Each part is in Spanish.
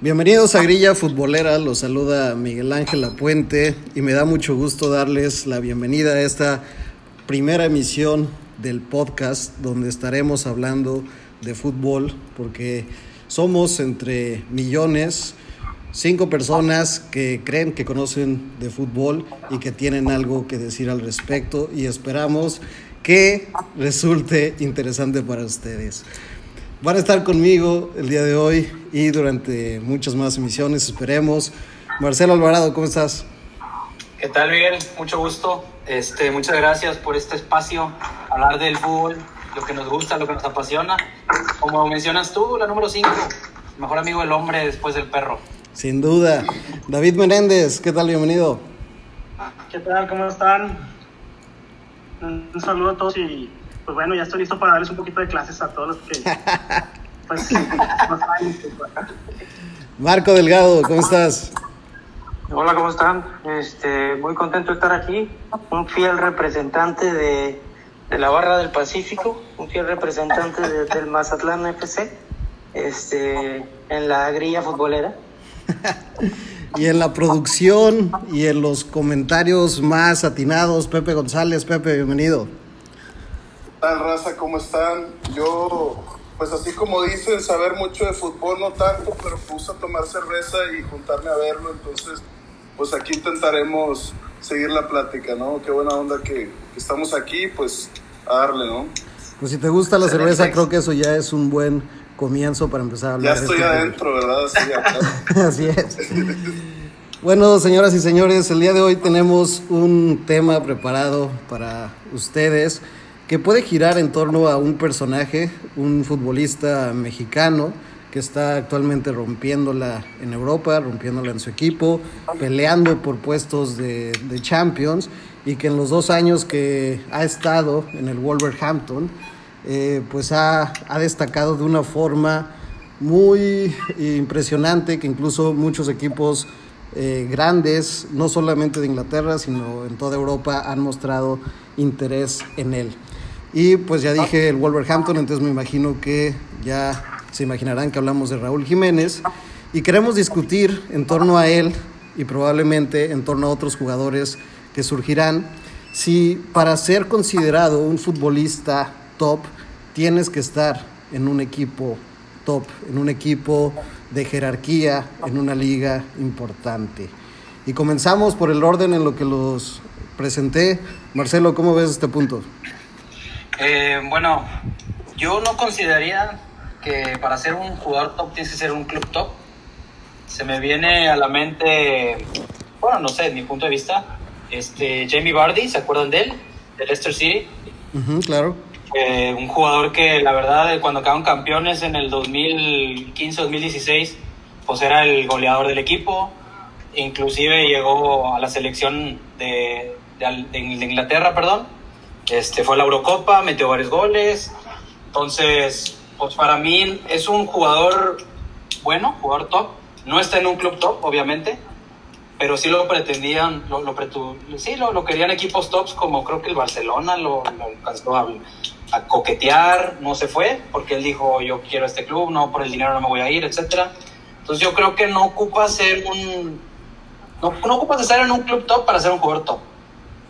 Bienvenidos a Grilla Futbolera, los saluda Miguel Ángel Apuente y me da mucho gusto darles la bienvenida a esta primera emisión del podcast donde estaremos hablando de fútbol porque somos entre millones, cinco personas que creen que conocen de fútbol y que tienen algo que decir al respecto y esperamos que resulte interesante para ustedes. Van a estar conmigo el día de hoy y durante muchas más emisiones, esperemos. Marcelo Alvarado, ¿cómo estás? ¿Qué tal, Miguel? Mucho gusto. Este, muchas gracias por este espacio, hablar del fútbol, lo que nos gusta, lo que nos apasiona. Como mencionas tú, la número 5, mejor amigo del hombre después del perro. Sin duda. David Menéndez, ¿qué tal? Bienvenido. ¿Qué tal? ¿Cómo están? Un saludo a todos y pues bueno, ya estoy listo para darles un poquito de clases a todos los que pues, no saben. Marco Delgado, ¿cómo estás? Hola, ¿cómo están? Este, muy contento de estar aquí. Un fiel representante de, de la Barra del Pacífico, un fiel representante de- del Mazatlán FC, este, en la grilla futbolera. Y en la producción y en los comentarios más atinados, Pepe González. Pepe, bienvenido. ¿Qué tal, raza? ¿Cómo están? Yo, pues así como dicen, saber mucho de fútbol, no tanto, pero me gusta tomar cerveza y juntarme a verlo. Entonces, pues aquí intentaremos seguir la plática, ¿no? Qué buena onda que, que estamos aquí, pues a darle, ¿no? Pues si te gusta la cerveza, creo que eso ya es un buen comienzo para empezar a hablar. Ya de estoy fútbol. adentro, ¿verdad? Sí, acá. Así es. Bueno, señoras y señores, el día de hoy tenemos un tema preparado para ustedes que puede girar en torno a un personaje, un futbolista mexicano que está actualmente rompiéndola en Europa, rompiéndola en su equipo, peleando por puestos de, Champions y que en los dos años que ha estado en el Wolverhampton, eh, pues ha, ha destacado de una forma muy impresionante que incluso muchos equipos eh, grandes, no solamente de Inglaterra, sino en toda Europa, han mostrado interés en él. Y pues ya dije el Wolverhampton, entonces me imagino que ya se imaginarán que hablamos de Raúl Jiménez y queremos discutir en torno a él y probablemente en torno a otros jugadores que surgirán, si para ser considerado un futbolista top tienes que estar en un equipo top, en un equipo de jerarquía, en una liga importante. Y comenzamos por el orden en lo que los presenté. Marcelo, ¿cómo ves este punto? Eh, bueno, yo no consideraría que para ser un jugador top tienes que ser un club top. Se me viene a la mente, bueno, no sé, de mi punto de vista, este Jamie Vardy, ¿se acuerdan de él? De Leicester City. Ujú, claro. Eh, un jugador que la verdad cuando quedaron campeones en el 2015-2016 pues era el goleador del equipo inclusive llegó a la selección de, de de Inglaterra perdón este fue a la Eurocopa metió varios goles entonces pues para mí es un jugador bueno jugador top no está en un club top obviamente pero sí lo pretendían, lo, lo sí, lo, lo querían equipos tops como creo que el Barcelona lo, lo alcanzó a, a coquetear, no se fue, porque él dijo yo quiero este club, no por el dinero no me voy a ir, etcétera. Entonces yo creo que no ocupa ser un, no, no ocupas estar en un club top para ser un jugador top.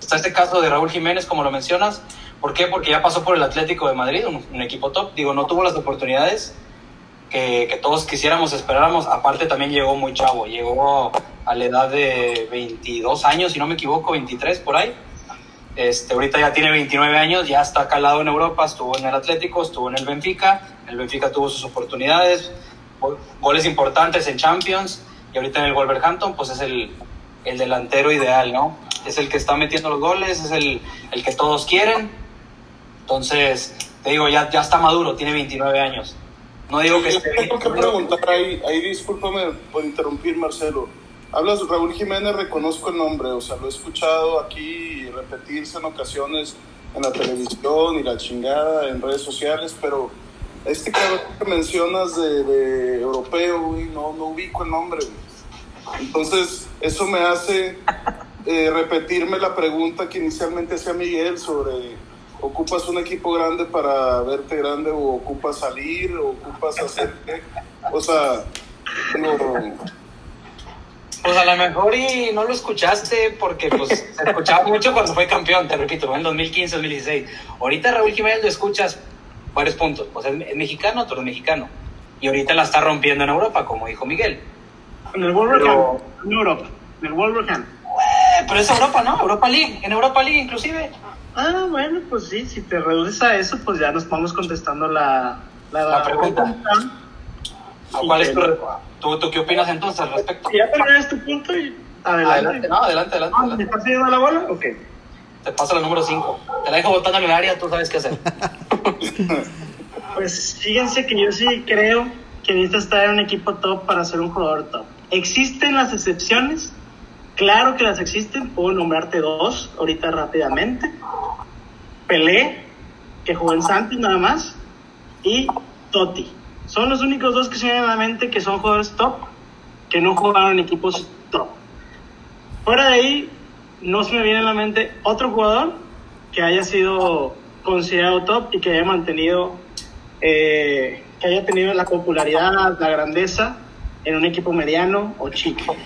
Está este caso de Raúl Jiménez, como lo mencionas. ¿Por qué? Porque ya pasó por el Atlético de Madrid, un, un equipo top. Digo, no tuvo las oportunidades que, que todos quisiéramos, esperáramos. Aparte también llegó muy chavo, llegó a la edad de 22 años, si no me equivoco, 23 por ahí. Este, ahorita ya tiene 29 años, ya está calado en Europa, estuvo en el Atlético, estuvo en el Benfica, el Benfica tuvo sus oportunidades, go- goles importantes en Champions, y ahorita en el Wolverhampton, pues es el, el delantero ideal, ¿no? Es el que está metiendo los goles, es el, el que todos quieren. Entonces, te digo, ya, ya está maduro, tiene 29 años. No digo que Yo esté tengo que preguntar ahí, ahí discúlpame por interrumpir, Marcelo. Hablas Raúl Jiménez, reconozco el nombre, o sea, lo he escuchado aquí repetirse en ocasiones en la televisión y la chingada en redes sociales, pero este cabrón que mencionas de, de europeo, güey, no, no ubico el nombre, güey. Entonces, eso me hace eh, repetirme la pregunta que inicialmente hacía Miguel sobre ocupas un equipo grande para verte grande o ocupas salir o ocupas hacer qué. O sea, Pues a lo mejor y no lo escuchaste porque pues se escuchaba mucho cuando fue campeón, te repito, en 2015, 2016. Ahorita Raúl Jiménez lo escuchas varios puntos, pues es mexicano, todo mexicano. Y ahorita la está rompiendo en Europa, como dijo Miguel. En el Wolverhampton, en Europa, en el Wolverhampton. Eh, pero es Europa, ¿no? Europa League, en Europa League inclusive. Ah, bueno, pues sí, si te reduces a eso, pues ya nos vamos contestando la, la, La pregunta. ¿Cuál es tu, tú, tú qué opinas entonces al respecto? Ya terminaste tu punto y adelante. Adelante, no, adelante, adelante. Ah, ¿Me adelante. estás pidiendo la bola? Ok. Te paso la número 5. Te la dejo botando en el área, tú sabes qué hacer. Pues fíjense que yo sí creo que necesitas estar en un equipo top para ser un jugador top. ¿Existen las excepciones? Claro que las existen. Puedo nombrarte dos ahorita rápidamente. Pelé, que jugó en Santos nada más, y Totti. Son los únicos dos que se me a la mente que son jugadores top, que no jugaron en equipos top. Fuera de ahí, no se me viene a la mente otro jugador que haya sido considerado top y que haya mantenido, eh, que haya tenido la popularidad, la grandeza en un equipo mediano o chico.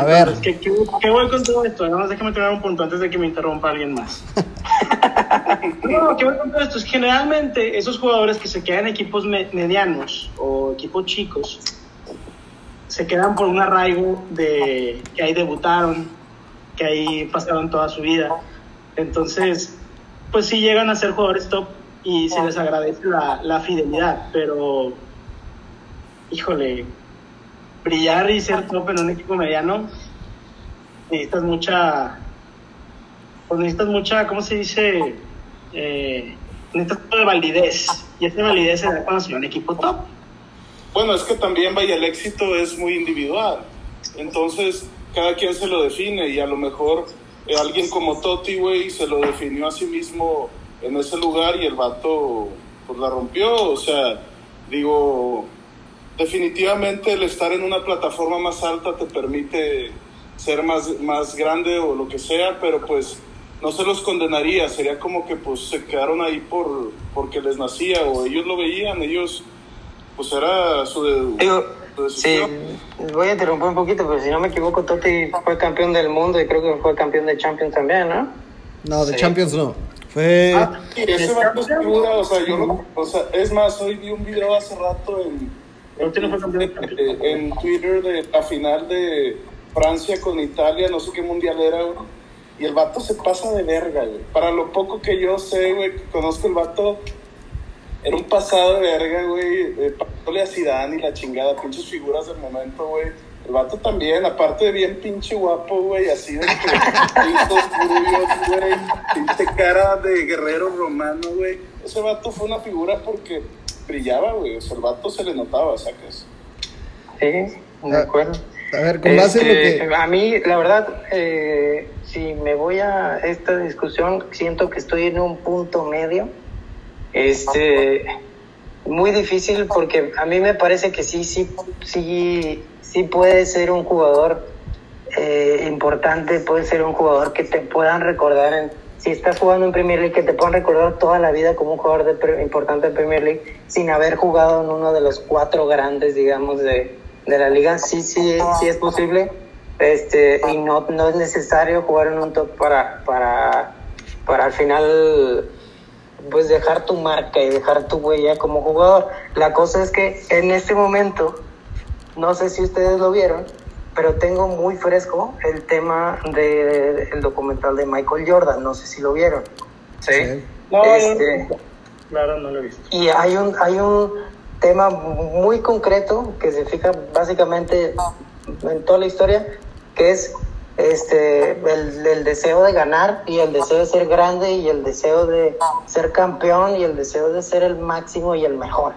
A ver, ¿qué, qué, qué voy con todo esto? Nada más déjame terminar un punto antes de que me interrumpa alguien más. No, ¿qué voy con todo esto? Es generalmente esos jugadores que se quedan en equipos me- medianos o equipos chicos se quedan por un arraigo de que ahí debutaron, que ahí pasaron toda su vida. Entonces, pues sí llegan a ser jugadores top y se les agradece la, la fidelidad, pero híjole, brillar y ser top en un equipo mediano, necesitas mucha, pues necesitas mucha, ¿cómo se dice? Eh, necesitas de validez, y esa validez se da cuando se un equipo top. Bueno, es que también vaya, el éxito es muy individual. Entonces, cada quien se lo define y a lo mejor eh, alguien como Totti, güey, se lo definió a sí mismo en ese lugar y el vato pues la rompió. O sea, digo, definitivamente el estar en una plataforma más alta te permite ser más, más grande o lo que sea, pero pues no se los condenaría, sería como que pues se quedaron ahí por porque les nacía o ellos lo veían, ellos pues era su, de- Digo, su sí, voy a interrumpir un poquito, pero si no me equivoco, Totti fue campeón del mundo y creo que fue campeón de Champions también, ¿no? no, de Sí. Champions no. Fue. Ah, Y ese vato es figura, o sea, yo lo- o sea, es más, hoy vi un video hace rato en, No fue campeón en, Twitter de la final de Francia con Italia, no sé qué mundial era, güey. Y el vato se pasa de verga, güey. Para lo poco que yo sé, güey, que conozco el vato, era un pasado de verga, güey. Eh, pasándole a Zidane y la chingada, pinches figuras del momento, güey. El vato también, aparte de bien pinche guapo, güey, así de que rubios, güey, pinche cara de guerrero romano, güey. Ese vato fue una figura porque brillaba, güey. O sea, el vato se le notaba, ¿sacas? Sí, de Ah, acuerdo. A ver, con base en lo Este, que. A mí, la verdad, eh, si me voy a esta discusión, siento que estoy en un punto medio. Este, muy difícil porque a mí me parece que sí, sí, sí, sí puede ser un jugador eh, importante, puede ser un jugador que te puedan recordar en, si estás jugando en Premier League, que te puedan recordar toda la vida como un jugador de pre- importante en Premier League sin haber jugado en uno de los cuatro grandes, digamos, de, de la liga. Sí, sí, sí es posible. Este, y no, no es necesario jugar en un top para, para, para al final pues dejar tu marca y dejar tu huella como jugador. La cosa es que en este momento, no sé si ustedes lo vieron, pero tengo muy fresco el tema del documental de Michael Jordan, no sé si lo vieron. Sí. No, Este, no, claro, no lo he visto. y hay un, hay un tema muy concreto que se fija básicamente en toda la historia, que es este el, el deseo de ganar y el deseo de ser grande y el deseo de ser campeón y el deseo de ser el máximo y el mejor.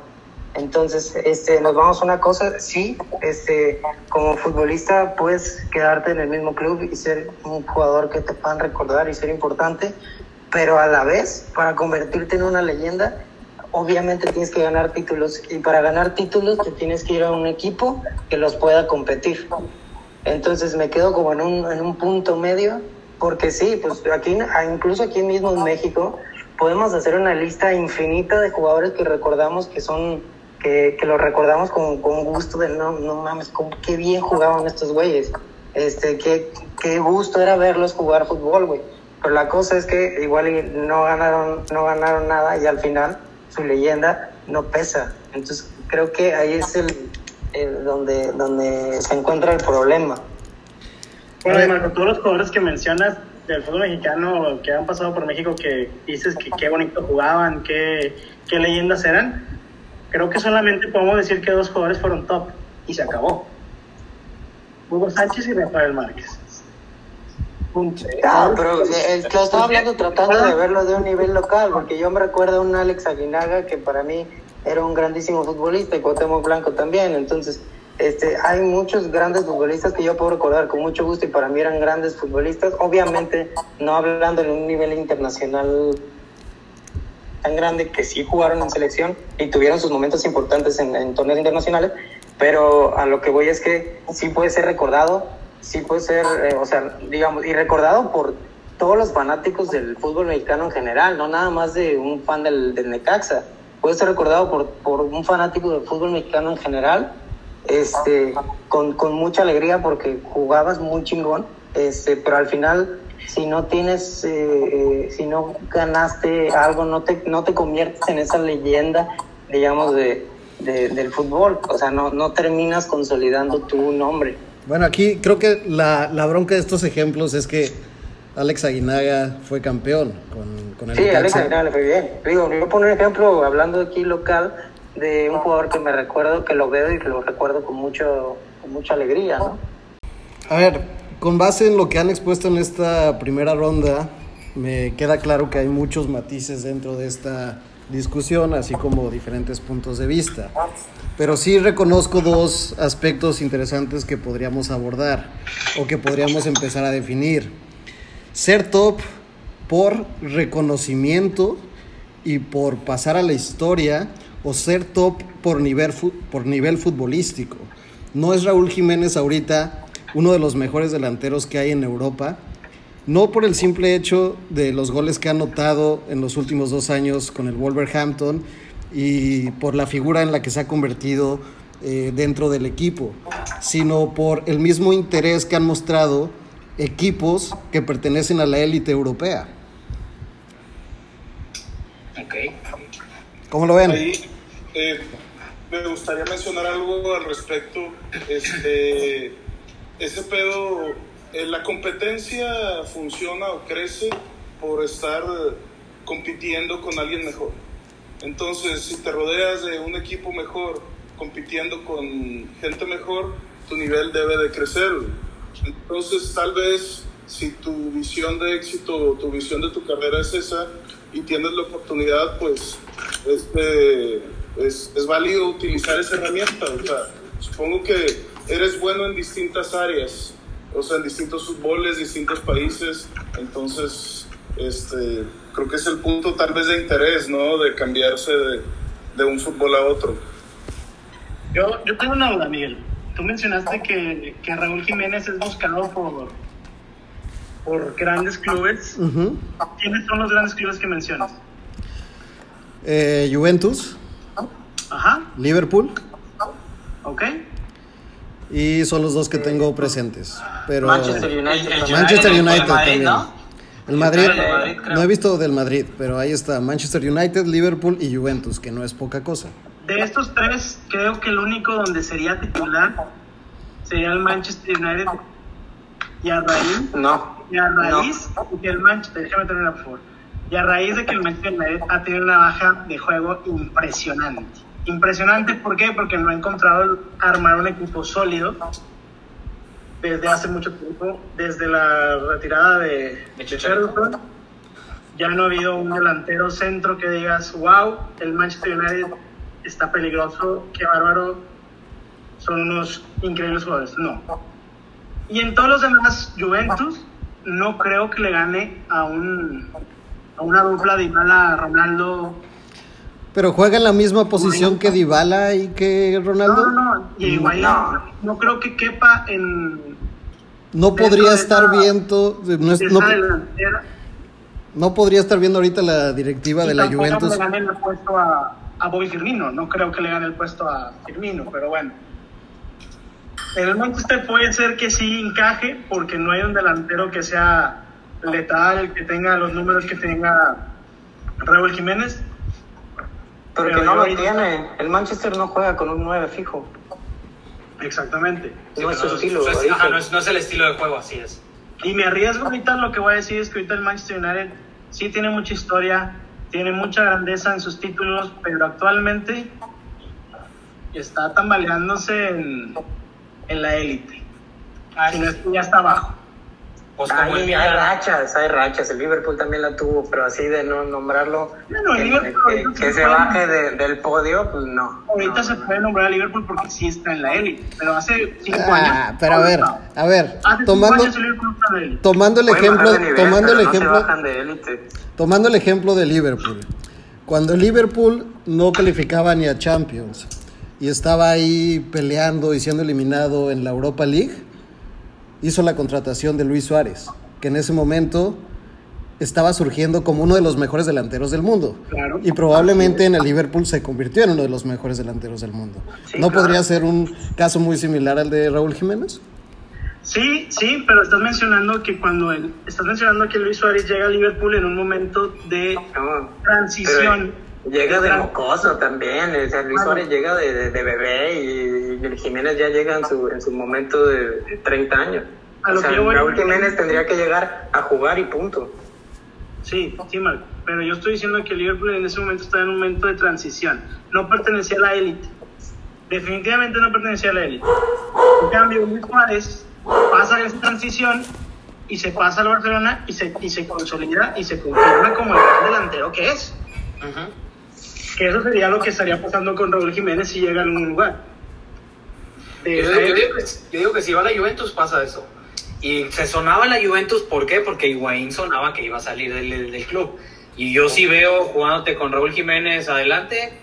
Entonces, este, nos vamos a una cosa, sí, este, como futbolista puedes quedarte en el mismo club y ser un jugador que te puedan recordar y ser importante, pero a la vez, para convertirte en una leyenda, obviamente tienes que ganar títulos y para ganar títulos te tienes que ir a un equipo que los pueda competir. Entonces me quedo como en un, en un punto medio, porque sí, pues aquí, incluso aquí mismo en México, podemos hacer una lista infinita de jugadores que recordamos que son, que, que lo recordamos con, con gusto de no, no mames, con, qué bien jugaban estos güeyes. Este, qué, qué gusto era verlos jugar fútbol, güey. Pero la cosa es que igual y no ganaron, no ganaron nada y al final su leyenda no pesa. Entonces creo que ahí es el, el donde, donde se encuentra el problema. Bueno, y Marco, todos los jugadores que mencionas del fútbol mexicano que han pasado por México, que dices que qué bonito jugaban, qué, qué leyendas eran, creo que solamente podemos decir que dos jugadores fueron top y se acabó. Hugo Sánchez y Rafael Márquez. Punto. Ah, pero eh, lo estaba hablando tratando de verlo de un nivel local, porque yo me recuerdo a un Alex Aguinaga que para mí era un grandísimo futbolista y Cuauhtémoc Blanco también, entonces este, hay muchos grandes futbolistas que yo puedo recordar con mucho gusto y para mí eran grandes futbolistas, obviamente no hablando de un nivel internacional tan grande que sí jugaron en selección y tuvieron sus momentos importantes en, en torneos internacionales, pero a lo que voy es que sí puede ser recordado, sí puede ser, eh, o sea, digamos, y recordado por todos los fanáticos del fútbol mexicano en general, no nada más de un fan del, del Necaxa, puede ser recordado por, por un fanático del fútbol mexicano en general, este, con, con mucha alegría porque jugabas muy chingón, este, pero al final si no tienes, eh, eh, si no ganaste algo, no te, no te conviertes en esa leyenda, digamos, de, de- del fútbol. O sea, no, no terminas consolidando tu nombre. Bueno, aquí creo que la, la bronca de estos ejemplos es que Alex Aguinaga fue campeón con, con el Sí, Alex. Aguinaga le fue bien. Digo, voy a poner un ejemplo, hablando aquí local, de un jugador que me recuerdo, que lo veo y que lo recuerdo con, mucho, con mucha alegría, ¿no? A ver, con base en lo que han expuesto en esta primera ronda, me queda claro que hay muchos matices dentro de esta discusión, así como diferentes puntos de vista. Pero sí reconozco dos aspectos interesantes que podríamos abordar o que podríamos empezar a definir. Ser top por reconocimiento y por pasar a la historia o ser top por nivel, por nivel futbolístico. No es Raúl Jiménez ahorita uno de los mejores delanteros que hay en Europa, no por el simple hecho de los goles que ha anotado en los últimos dos años con el Wolverhampton y por la figura en la que se ha convertido eh, dentro del equipo, sino por el mismo interés que han mostrado equipos que pertenecen a la élite europea. ¿Cómo lo ven? Ahí eh, me gustaría mencionar algo al respecto. Este, ese pedo, eh, la competencia funciona o crece por estar compitiendo con alguien mejor. Entonces, si te rodeas de un equipo mejor, compitiendo con gente mejor, tu nivel debe de crecer. Entonces, tal vez si tu visión de éxito, tu visión de tu carrera es esa y tienes la oportunidad, pues este, es, es válido utilizar esa herramienta. O sea, supongo que eres bueno en distintas áreas, o sea, en distintos fútboles, distintos países. Entonces, este, creo que es el punto tal vez de interés, ¿no? De cambiarse de, de un fútbol a otro. Yo, yo tengo una duda, Miguel. Tú mencionaste que, que Raúl Jiménez es buscado por, por grandes clubes. ¿Quiénes son los grandes clubes que mencionas? Eh, Juventus, Ajá, Liverpool ok. Y son los dos que tengo presentes. Pero Manchester El, United. el también. Manchester el United Madrid, también. ¿no? El Madrid, El Madrid, no he visto del Madrid, pero ahí está Manchester United, Liverpool y Juventus, que no es poca cosa. De estos tres, creo que el único donde sería titular sería el Manchester United. Y a raíz, No. y a raíz de que el Manchester, déjame terminar por favor. Y a raíz de que el Manchester United ha tenido una baja de juego impresionante. Impresionante, ¿por qué? Porque no ha encontrado armar un equipo sólido desde hace mucho tiempo, desde la retirada de, de Ferguson. Ya no ha habido un delantero centro que digas, wow, el Manchester United está peligroso, qué bárbaro, son unos increíbles jugadores. No. Y en todos los demás, Juventus, no creo que le gane a un a una dupla de Ronaldo. Pero juega en la misma posición que Dybala y que No, Ronaldo. no, no. Y igual No. no creo que quepa en No podría de estar esa- viendo, no, es- esa no, delantera. no podría estar viendo ahorita la directiva Y de la Juventus. le gane el puesto a, a Bobby Firmino. No creo que le gane el puesto a Firmino, pero bueno. En el Manchester puede ser que sí encaje, porque no hay un delantero que sea letal, que tenga los números que tenga Raúl Jiménez. Pero, Pero que no lo tiene. El Manchester no juega con un 9 fijo. Exactamente. No es su estilo. no, es- ahorita. ajá, no es, no es el estilo de juego, así es. Y me arriesgo ahorita, lo que voy a decir es que ahorita el Manchester United sí tiene mucha historia, tiene mucha grandeza en sus títulos, pero actualmente está tambaleándose en, en la élite. Ah, Si sí, no es que ya está abajo. Pues como el Hay, rachas, hay rachas. El Liverpool también la tuvo, pero así de no nombrarlo, Bueno, el que, Liverpool que- ahorita que se baje de- del podio, pues no. Ahorita No, se puede nombrar a Liverpool porque sí está en la élite, pero hace cinco Ah, años. pero a ver, a ver, Hace tomando, años el tomando el Pueden ejemplo, bajar de nivel, tomando el no ejemplo, de tomando el ejemplo de Liverpool. Cuando Liverpool no calificaba ni a Champions y estaba ahí peleando y siendo eliminado en la Europa League, hizo la contratación de Luis Suárez, que en ese momento estaba surgiendo como uno de los mejores delanteros del mundo. Claro. Y probablemente en el Liverpool se convirtió en uno de los mejores delanteros del mundo. Sí, ¿No claro. podría ser un caso muy similar al de Raúl Jiménez? Sí, sí, pero estás mencionando que cuando el, estás mencionando que Luis Suárez llega a Liverpool en un momento de transición. Llega de mocoso también. O sea, Luis. Suárez llega de, de- de bebé y, y el Jiménez ya llega en su, en su momento de, de 30 años. A O sea, que voy- Raúl Jiménez tendría que llegar a jugar y punto. Sí, sí, Marco. Pero yo estoy diciendo que Liverpool en ese momento está en un momento de transición. No pertenecía a la élite. Definitivamente no pertenecía a la élite. En cambio, Luis Suárez pasa esa transición y se pasa al Barcelona y se, y se consolida y se confirma como el gran delantero que es. Que eso sería lo que estaría pasando con Raúl Jiménez si llega a algún lugar. Yo, esa digo- yo élite. digo que, yo digo que si va a la Juventus pasa eso. Y se sonaba la Juventus, ¿por qué? Porque Higuaín sonaba que iba a salir del, del club. Y yo sí veo jugándote con Raúl Jiménez adelante,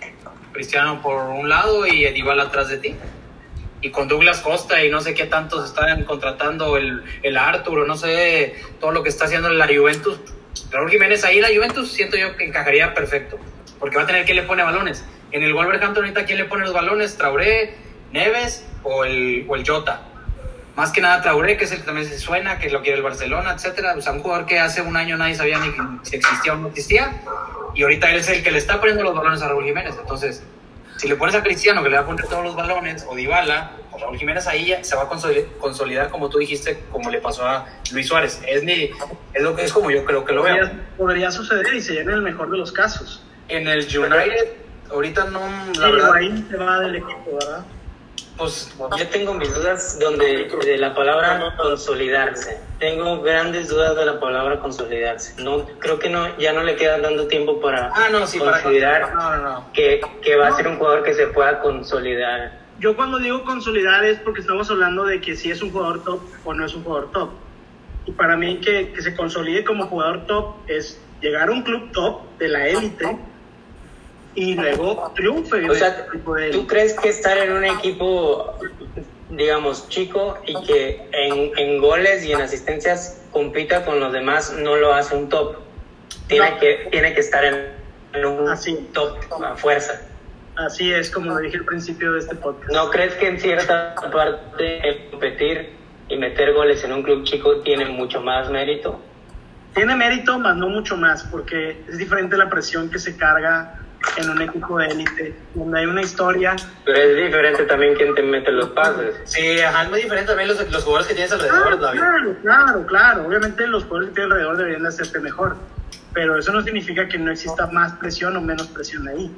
Cristiano por un lado y Edibal atrás de ti. Y con Douglas Costa y no sé qué tantos están contratando, el, el Arturo, no sé, todo lo que está haciendo la Juventus. Raúl Jiménez ahí la Juventus siento yo que encajaría perfecto. Porque va a tener quien le pone balones. En el Wolverhampton ahorita quién le pone los balones, Traoré, Neves o el, o el Jota. Más que nada Traoré, que es el que también se suena, que lo quiere el Barcelona, etcétera. O sea, un jugador que hace un año nadie sabía ni si existía o no existía. Y ahorita él es el que le está poniendo los balones a Raúl Jiménez. Entonces, si le pones a Cristiano, que le va a poner todos los balones, o Dybala, o Raúl Jiménez, ahí ya se va a consoli- consolidar, como tú dijiste, como le pasó a Luis Suárez. Es, mi, es, lo que, es como yo creo que lo veo. podría suceder y sería en el mejor de los casos. En el United, ahorita no, la Sí, verdad, se va del equipo, ¿verdad? pues Yo tengo mis dudas donde de la palabra consolidarse. Tengo grandes dudas de la palabra consolidarse. No creo que no ya no le queda tanto tiempo para Ah, no, sí, para considerar No, no, no. que, que va a ser un jugador que se pueda consolidar. Yo cuando digo consolidar es porque estamos hablando de que si es un jugador top o no es un jugador top. Y para mí que, que se consolide como jugador top es llegar a un club top de la élite y luego triunfe. O sea, ¿tú crees que estar en un equipo, digamos, chico y que en, en goles y en asistencias compita con los demás no lo hace un top? Tiene, No. que, tiene que estar en, en un Así. top a fuerza. Así es como lo dije al principio de este podcast. ¿No crees que en cierta parte el competir y meter goles en un club chico tiene mucho más mérito? Tiene mérito, más no mucho más, porque es diferente la presión que se carga en un equipo de élite, donde hay una historia. Pero es diferente también quién te mete los pases. Sí, ajá, es muy diferente también los, los jugadores que tienes Ah, alrededor, David. claro, claro, claro. Obviamente los jugadores que tienen alrededor deberían de hacerte mejor, pero eso no significa que no exista más presión o menos presión ahí.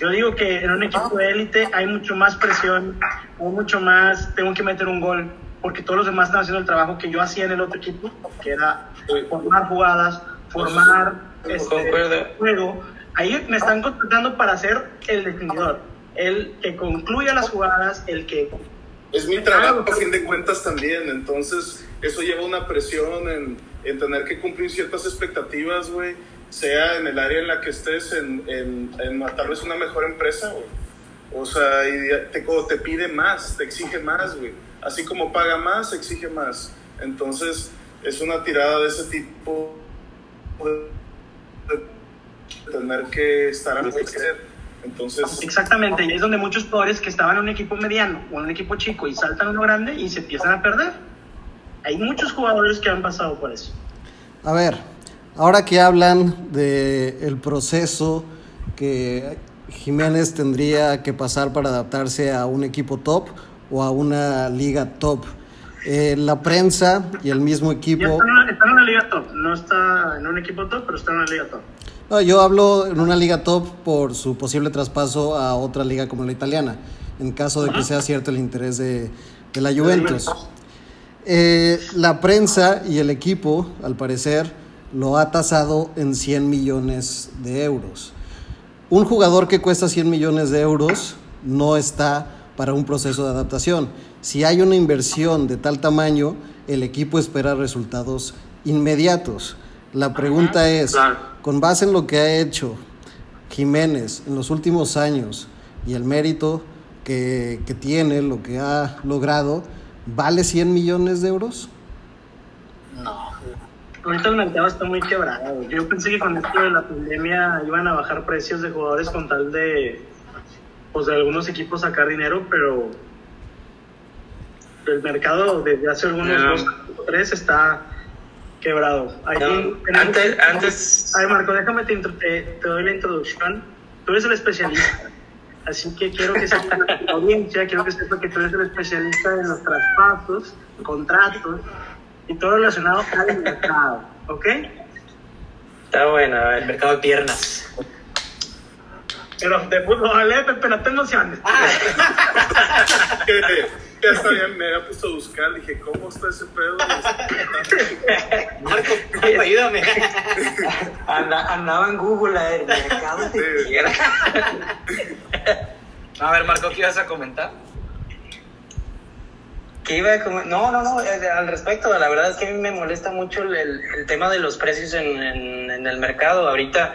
Yo digo que en un equipo de élite hay mucho más presión, o mucho más, tengo que meter un gol, porque todos los demás están haciendo el trabajo que yo hacía en el otro equipo, que era formar jugadas, formar este, juego. Ahí me están contratando para ser el definidor, el que concluya las jugadas, el que Es mi trabajo, a fin de cuentas, también. Entonces, eso lleva una presión en, en tener que cumplir ciertas expectativas, güey. Sea en el área en la que estés, en, en, en tal vez una mejor empresa, güey. O sea, y te, te pide más, te exige más, güey. Así como paga más, exige más. Entonces, es una tirada de ese tipo de tener que estar a crecer. Entonces, Exactamente, y es donde muchos jugadores que estaban en un equipo mediano o en un equipo chico y saltan a uno grande y se empiezan a perder. Hay muchos jugadores que han pasado por eso. A ver, ahora que hablan de el proceso que Jiménez tendría que pasar para adaptarse a un equipo top o a una liga top, eh, la prensa y el mismo equipo... está, en una, está en una liga top, no está en un equipo top, pero está en una liga top. No, yo hablo en una liga top por su posible traspaso a otra liga como la italiana, en caso de que sea cierto el interés de, de la Juventus. Eh, la prensa y el equipo, al parecer, lo ha tasado en 100 millones de euros. Un jugador que cuesta 100 millones de euros no está para un proceso de adaptación. Si hay una inversión de tal tamaño, el equipo espera resultados inmediatos. La pregunta es. Con base en lo que ha hecho Jiménez en los últimos años y el mérito que, que tiene, lo que ha logrado, ¿vale 100 millones de euros? Ahorita el mercado está muy quebrado. Yo pensé que con esto de la pandemia iban a bajar precios de jugadores con tal de, pues de algunos equipos sacar dinero, pero el mercado desde hace algunos No. dos o tres está quebrado. Ahí No, tenemos- antes, antes, Ay, Marco, déjame te, intro- te, te doy la introducción. Tú eres el especialista. Así que quiero que sepa la audiencia, quiero que sepa que tú eres el especialista en los traspasos, contratos y todo relacionado al mercado. ¿Ok? está bueno, El mercado de piernas. Pero de fútbol, ¿eh? Pepe, no te emociones. Que, que hasta ya me había puesto a buscar, dije, ¿cómo está ese pedo? Marco, ayúdame. Anda- andaba en Google, a ver, mercado de Sí. A ver, Marco, ¿qué ibas a comentar? ¿Qué iba a comer? No, no, no, eh, al respecto, la verdad es que a mí me molesta mucho el, el- el tema de los precios en, en- en el mercado. Ahorita,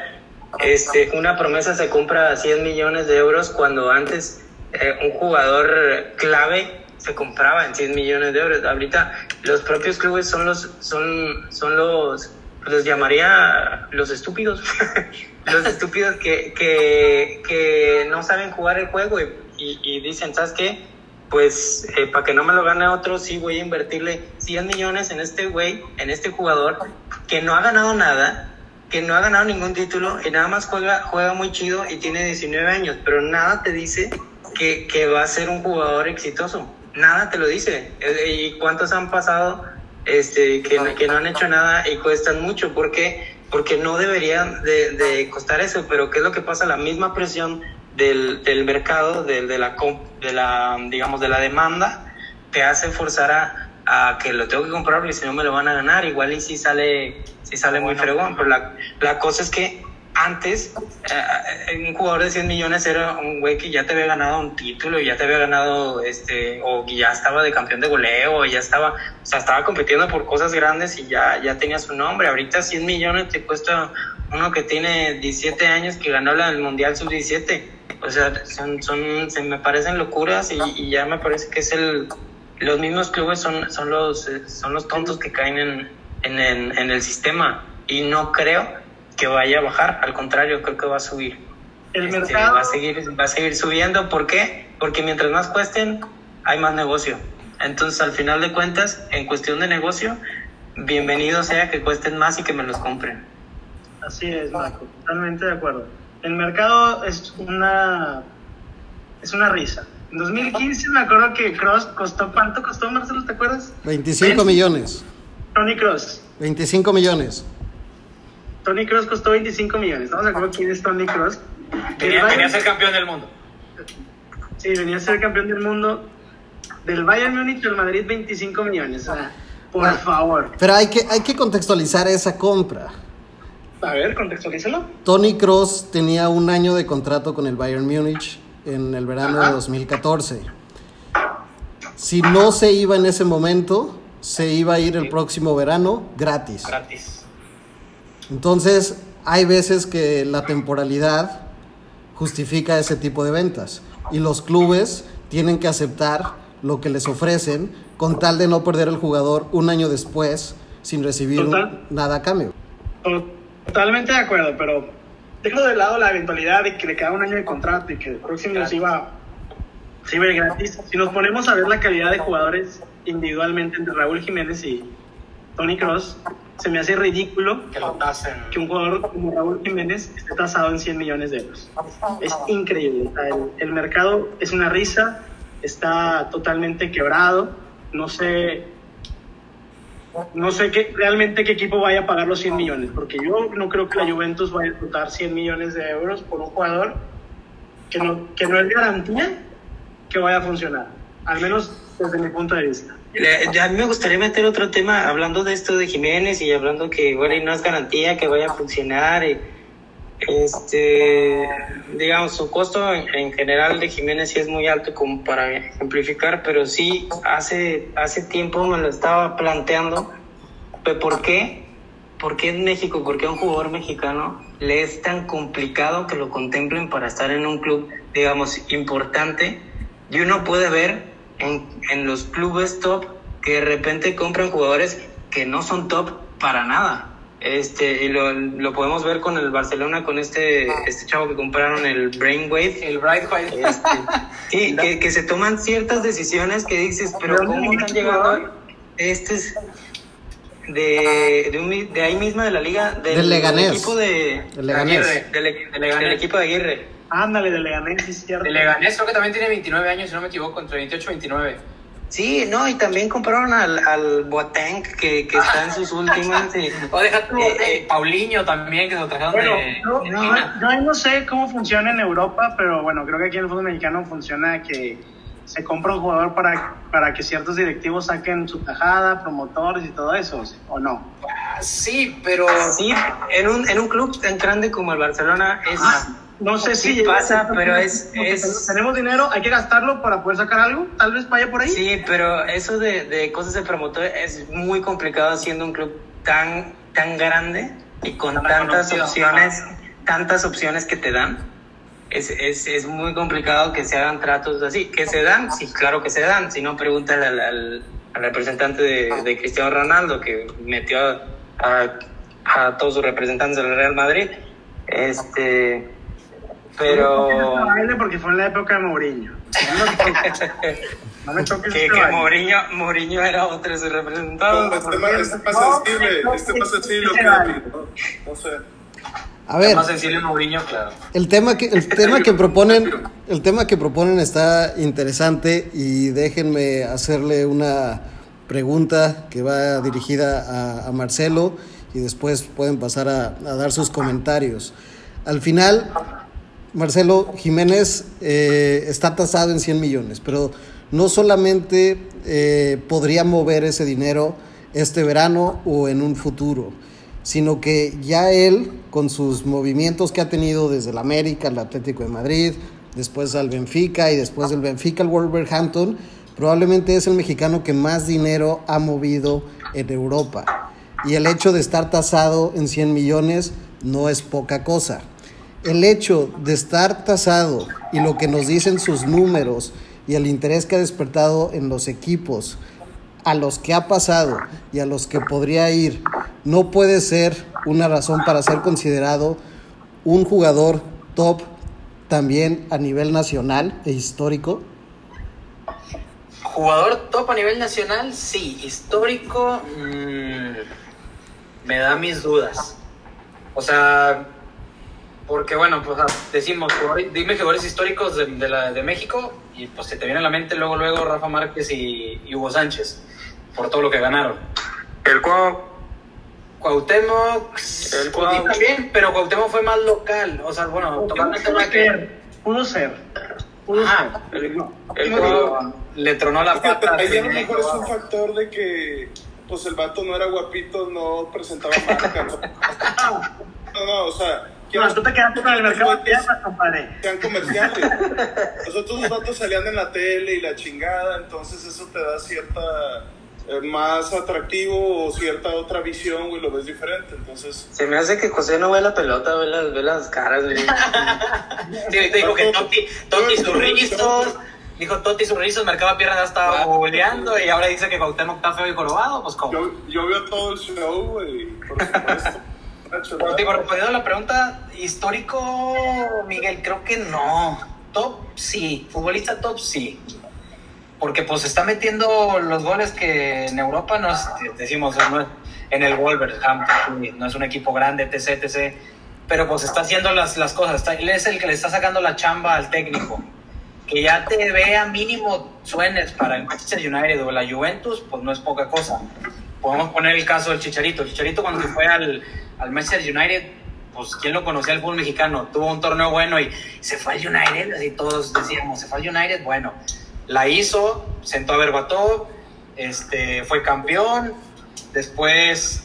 este, una promesa se compra a 100 millones de euros cuando antes eh, un jugador clave se compraba en 100 millones de euros. Ahorita los propios clubes son los, son, son los, los llamaría los estúpidos, los estúpidos que, que, que no saben jugar el juego y, y- dicen, ¿sabes qué? pues eh, para que no me lo gane otro, sí voy a invertirle 100 millones en este güey, en este jugador, que no ha ganado nada, que no ha ganado ningún título y nada más juega, juega muy chido y tiene 19 años, pero nada te dice que, que va a ser un jugador exitoso. Nada te lo dice. Eh, ¿Y cuántos han pasado este, que, que no han hecho nada y cuestan mucho? ¿Por qué? Porque no deberían de, de costar eso, pero ¿qué es lo que pasa? La misma presión del, del mercado, del, de, la, de la, digamos, de la demanda, te hace forzar a, a que lo tengo que comprar porque si no me lo van a ganar. Igual y si sale, si sale muy fregón, pero la, la cosa es que antes eh, un jugador de 100 millones era un güey que ya te había ganado un título, ya te había ganado, este, o ya estaba de campeón de goleo, ya estaba, o sea, estaba compitiendo por cosas grandes y ya, ya tenía su nombre. Ahorita 100 millones te cuesta uno que tiene 17 años que ganó la del Mundial Sub-17. O sea, son, son, se me parecen locuras y, y ya me parece que es el, los mismos clubes son, son los, eh, son los tontos que caen en, en, el, en el sistema y no creo que vaya a bajar, al contrario, creo que va a subir. El Este, mercado. va a seguir va a seguir subiendo ¿por qué? porque mientras más cuesten hay más negocio entonces al final de cuentas en cuestión de negocio bienvenido sea que cuesten más y que me los compren Así es, Marco, totalmente de acuerdo. El mercado es una es una risa. En 2015 me acuerdo que Cross costó, ¿cuánto costó, Marcelo? ¿Te acuerdas? 25 millones. Tony Cross. 25 millones. Tony Cross costó 25 millones. ¿Estamos de acuerdo quién es Tony Cross? Venía, venía a ser campeón del mundo. Sí, venía a ser campeón del mundo. Del Bayern Múnich del Madrid, 25 millones. O sea, por Bueno. favor. Pero hay que, hay que contextualizar esa compra. A ver, contextualízalo. Tony Cross tenía un año de contrato con el Bayern Múnich en el verano de Ajá. 2014. Si no se iba en ese momento, se iba a ir el próximo verano gratis. Gratis. Entonces, hay veces que la temporalidad justifica ese tipo de ventas y los clubes tienen que aceptar lo que les ofrecen con tal de no perder el jugador un año después sin recibir un- nada a cambio. Totalmente de acuerdo, pero dejo de lado la eventualidad de que le queda un año de contrato y que el próximo se iba, se iba a ir gratis. Si nos ponemos a ver la calidad de jugadores individualmente entre Raúl Jiménez y Tony Cross, se me hace ridículo Que lo tasen. que un jugador como Raúl Jiménez esté tasado en 100 millones de euros. Es increíble. El, el mercado es una risa, está totalmente quebrado. No sé, no sé qué, realmente qué equipo vaya a pagar los 100 millones, porque yo no creo que la Juventus vaya a disfrutar 100 millones de euros por un jugador que no, que no es garantía que vaya a funcionar, al menos desde mi punto de vista. A mí me gustaría meter otro tema hablando de esto de Jiménez y hablando que y no es garantía que vaya a funcionar. y, este, digamos, su costo en, en general de Jiménez sí es muy alto como para ejemplificar, pero sí hace, hace tiempo me lo estaba planteando. pues, ¿Por qué? ¿Por qué en México? ¿Por qué a un jugador mexicano le es tan complicado que lo contemplen para estar en un club, digamos, importante? Y uno puede ver en, en los clubes top que de repente compran jugadores que no son top para nada. Este, y lo, lo podemos ver con el Barcelona, con este, este chavo que compraron, el Brainwave. El Bright White. Este, sí, que, que se toman ciertas decisiones que dices, pero ¿De dónde ¿cómo están este llegando? Este es de, de, un mi- de ahí misma de la liga, del, Del Leganés. equipo de, El Leganés. Aguirre. del, del- del equipo de Aguirre. Ándale, de Leganés, sí cierto. El Leganés creo que también tiene 29 años, si no me equivoco, entre 28 y 29. Sí, no, y también compraron al, al Boateng que, que está en sus últimas. O déjate, Eh, eh, Paulinho también, que se lo trajeron Bueno, de, yo, de ahí no sé cómo funciona en Europa, pero bueno, creo que aquí en el fútbol mexicano funciona que se compra un jugador para, para que ciertos directivos saquen su tajada, promotores y todo eso, ¿o no? Sí, pero Sí, en un, en un club tan grande como el Barcelona es. No sé Sí si pasa, pero es- tenemos dinero, hay que gastarlo para poder sacar algo, tal vez vaya por ahí. Sí, pero eso de, de cosas de promotor es muy complicado siendo un club tan, tan grande y con Tan tantas opciones, tantas opciones que te dan. Es, es, es muy complicado que se hagan tratos así. ¿Que se dan? Sí, claro que se dan. Si no, pregúntale al, al, al representante de, de Cristiano Ronaldo que metió a, a todos sus representantes del Real Madrid. Este, pero... No baile porque fue en la época de Mourinho. No me toques que. Mourinho, Mourinho era otro de sus No, este más, este más No, sensible, este más sí, sensible ¿no? No sé. A ver, más sensible Mourinho, claro. el tema que el tema que proponen el tema que proponen está interesante y déjenme hacerle una pregunta que va dirigida a, a Marcelo y después pueden pasar a, a dar sus comentarios. Al final, Marcelo Jiménez eh, está tasado en 100 millones, pero no solamente eh, podría mover ese dinero este verano o en un futuro, sino que ya él, con sus movimientos que ha tenido desde el América, el Atlético de Madrid, después al Benfica y después del Benfica al Wolverhampton, probablemente es el mexicano que más dinero ha movido en Europa. Y el hecho de estar tasado en 100 millones no es poca cosa el hecho de estar tasado y lo que nos dicen sus números y el interés que ha despertado en los equipos a los que ha pasado y a los que podría ir no puede ser una razón para ser considerado un jugador top también a nivel nacional e histórico. Jugador top a nivel nacional, sí. Histórico, mm, me da mis dudas. O sea, porque bueno, pues decimos, dime jugadores históricos de, de la, de México y pues se te viene a la mente luego, luego Rafa Márquez y, y Hugo Sánchez, por todo lo que ganaron. El cual Cuauhtémoc, El pues, Cuau. también, pero Cuauhtémoc fue más local. O sea, bueno, totalmente Pudo ser, pudo ser. Pudo Ajá. ser. el, el cual le tronó la pata. ahí a lo mejor es un factor de que pues el vato no era guapito, no presentaba marca. No, no, no, o sea, Bueno, tú te quedaste con el mercado de tierra, compadre. sean comerciales. Los otros vatos salían en la tele y la chingada, entonces eso te da cierta eh, más atractivo o cierta otra visión, güey, lo ves diferente. Entonces, se me hace que José no ve la pelota, ve las, ve las caras. güey. Sí, ahorita dijo que Totti, Totti sus rizos, dijo Totti sus rizos, Mercado Pierna ya estaba googleando y ahora dice que Cuauhtémoc está feo y jorobado, pues como. yo, yo veo todo el show, güey, por supuesto. Digo, respondiendo a la pregunta, histórico, Miguel, creo que no. Top, sí. Futbolista top, sí. Porque pues está metiendo los goles que en Europa nos decimos, no es- en el Wolverhampton, no es un equipo grande, etc, etc. Pero pues está haciendo las, las cosas. Está- él es el que le está sacando la chamba al técnico. Que ya te vea mínimo suenes para el Manchester United o la Juventus, pues no es poca cosa. Podemos poner el caso del Chicharito. El Chicharito cuando se fue al, al Manchester United, pues quién lo conocía el fútbol mexicano, tuvo un torneo bueno y se fue al United, así todos decíamos, se fue al United, bueno, la hizo, sentó a Berbatov, este, fue campeón, después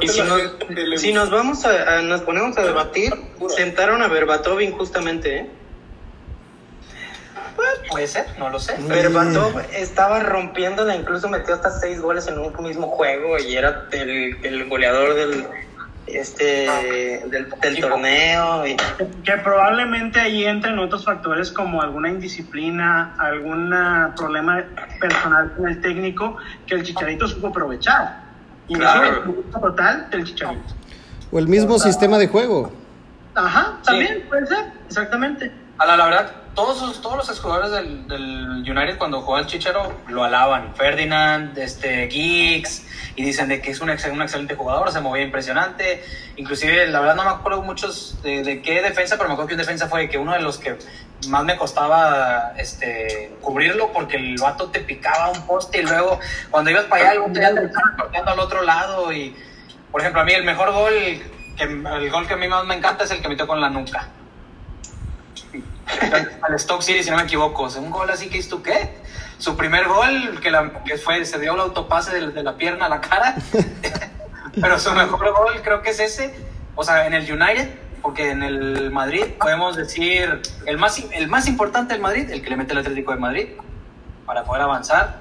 Y si nos, gente que le si nos vamos a, a- nos ponemos a debatir, sentaron a Berbatov injustamente, ¿eh? pues, puede ser, no lo sé. Berbatov estaba rompiéndola, incluso metió hasta seis goles en un mismo juego y era el, el goleador del este del, torneo y Que probablemente ahí entren otros factores como alguna indisciplina, algún problema personal con el técnico que el Chicharito supo aprovechar. Y Claro. eso es un total del Chicharito. O el mismo sistema de juego. Ajá, también puede ser, exactamente. A la, verdad, todos, todos los exjugadores del, del United cuando jugó el Chicharo lo alaban. Ferdinand, este, Giggs, y dicen de que es un, ex- un excelente jugador, se movía impresionante. Inclusive, la verdad no me acuerdo muchos de, qué defensa, pero me acuerdo que un defensa fue que uno de los que más me costaba este, cubrirlo porque el vato te picaba un poste y luego cuando ibas para allá el vato ya te al otro lado y por ejemplo a mí el mejor gol que el gol que a mí más me encanta es el que metió con la nuca al Stoke City, si no me equivoco. O sea, un gol así que tú, ¿qué? Su primer gol, que, la- que fue, se dio el autopase de, de la pierna a la cara. Pero su mejor gol creo que es ese. O sea, en el United, porque en el Madrid podemos decir el más, el más importante del Madrid, el que le mete el Atlético de Madrid, para poder avanzar.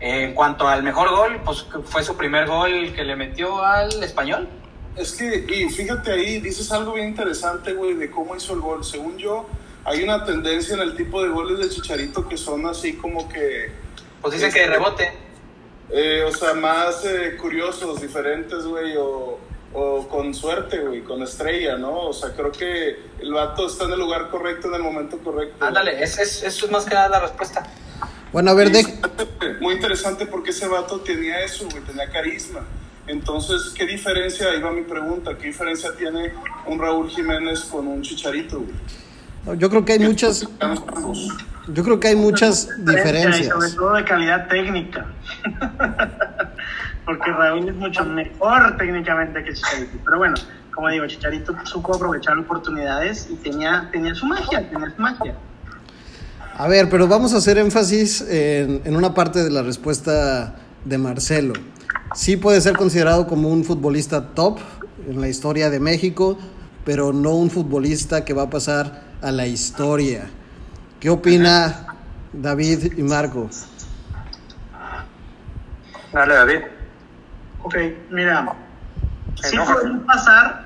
Eh, en cuanto al mejor gol, pues fue su primer gol que le metió al español. Es que, y fíjate ahí, dices algo bien interesante, güey, de cómo hizo el gol. Según yo, hay una tendencia en el tipo de goles de Chicharito que son así como que, Pues dicen que de rebote. eh, o sea, más eh, curiosos, diferentes, güey, o, o con suerte, güey, con estrella, ¿no? O sea, creo que el vato está en el lugar correcto en el momento correcto. Ándale, es, es- eso es más que nada la respuesta. Bueno, a ver, de, Muy interesante porque ese vato tenía eso, güey, tenía carisma. Entonces, ¿qué diferencia? Ahí va mi pregunta, ¿qué diferencia tiene un Raúl Jiménez con un Chicharito, güey? Yo creo que hay muchas, yo creo que hay muchas Y sobre diferencias. todo de calidad técnica. Porque Raúl es mucho mejor técnicamente que Chicharito. Pero bueno, como digo, Chicharito supo aprovechar oportunidades y tenía, tenía su magia, tenía su magia. A ver, pero vamos a hacer énfasis en, en una parte de la respuesta de Marcelo. Sí puede ser considerado como un futbolista top en la historia de México, pero no un futbolista que va a pasar a la historia. ¿Qué opina David y Marco? Dale, David. Ok, mira, sí podría pasar,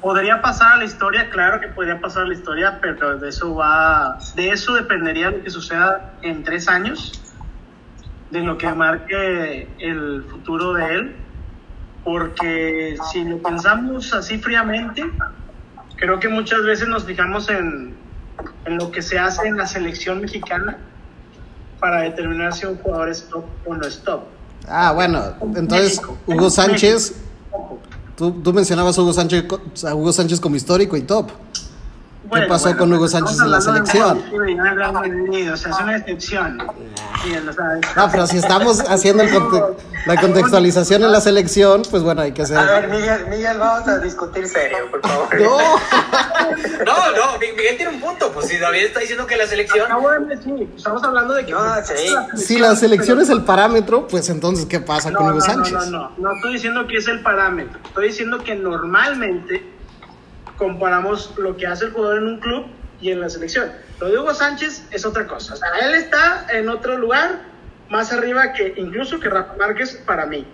podría pasar a la historia, claro que podría pasar a la historia, pero de eso va, de eso dependería lo que suceda en tres años, de lo que marque el futuro de él, porque si lo pensamos así fríamente, creo que muchas veces nos fijamos en, en lo que se hace en la selección mexicana para determinar si un jugador es top o no es top. Ah, bueno, entonces México. Hugo Sánchez, tú, tú mencionabas a Hugo Sánchez, a Hugo Sánchez como histórico y top. Bueno, pasó bueno, con Hugo Sánchez en la selección? De O sea, es una excepción. Sí, o sea, No, pero si estamos haciendo el conte- la contextualización en la selección, pues bueno, hay que hacer... A ver, Miguel, Miguel, vamos a discutir serio, por favor. No. No, no, Mi- Miguel tiene un punto. Pues si David está diciendo que la selección. acabo de decir, estamos hablando de que. No, sí. Si la selección es el parámetro, pues entonces, ¿qué pasa No, con no, Hugo no, Sánchez? no, no, no estoy diciendo que es el parámetro. Estoy diciendo que normalmente comparamos lo que hace el jugador en un club y en la selección. Lo de Hugo Sánchez es otra cosa. O sea, él está en otro lugar, más arriba que incluso que Rafa Márquez para mí.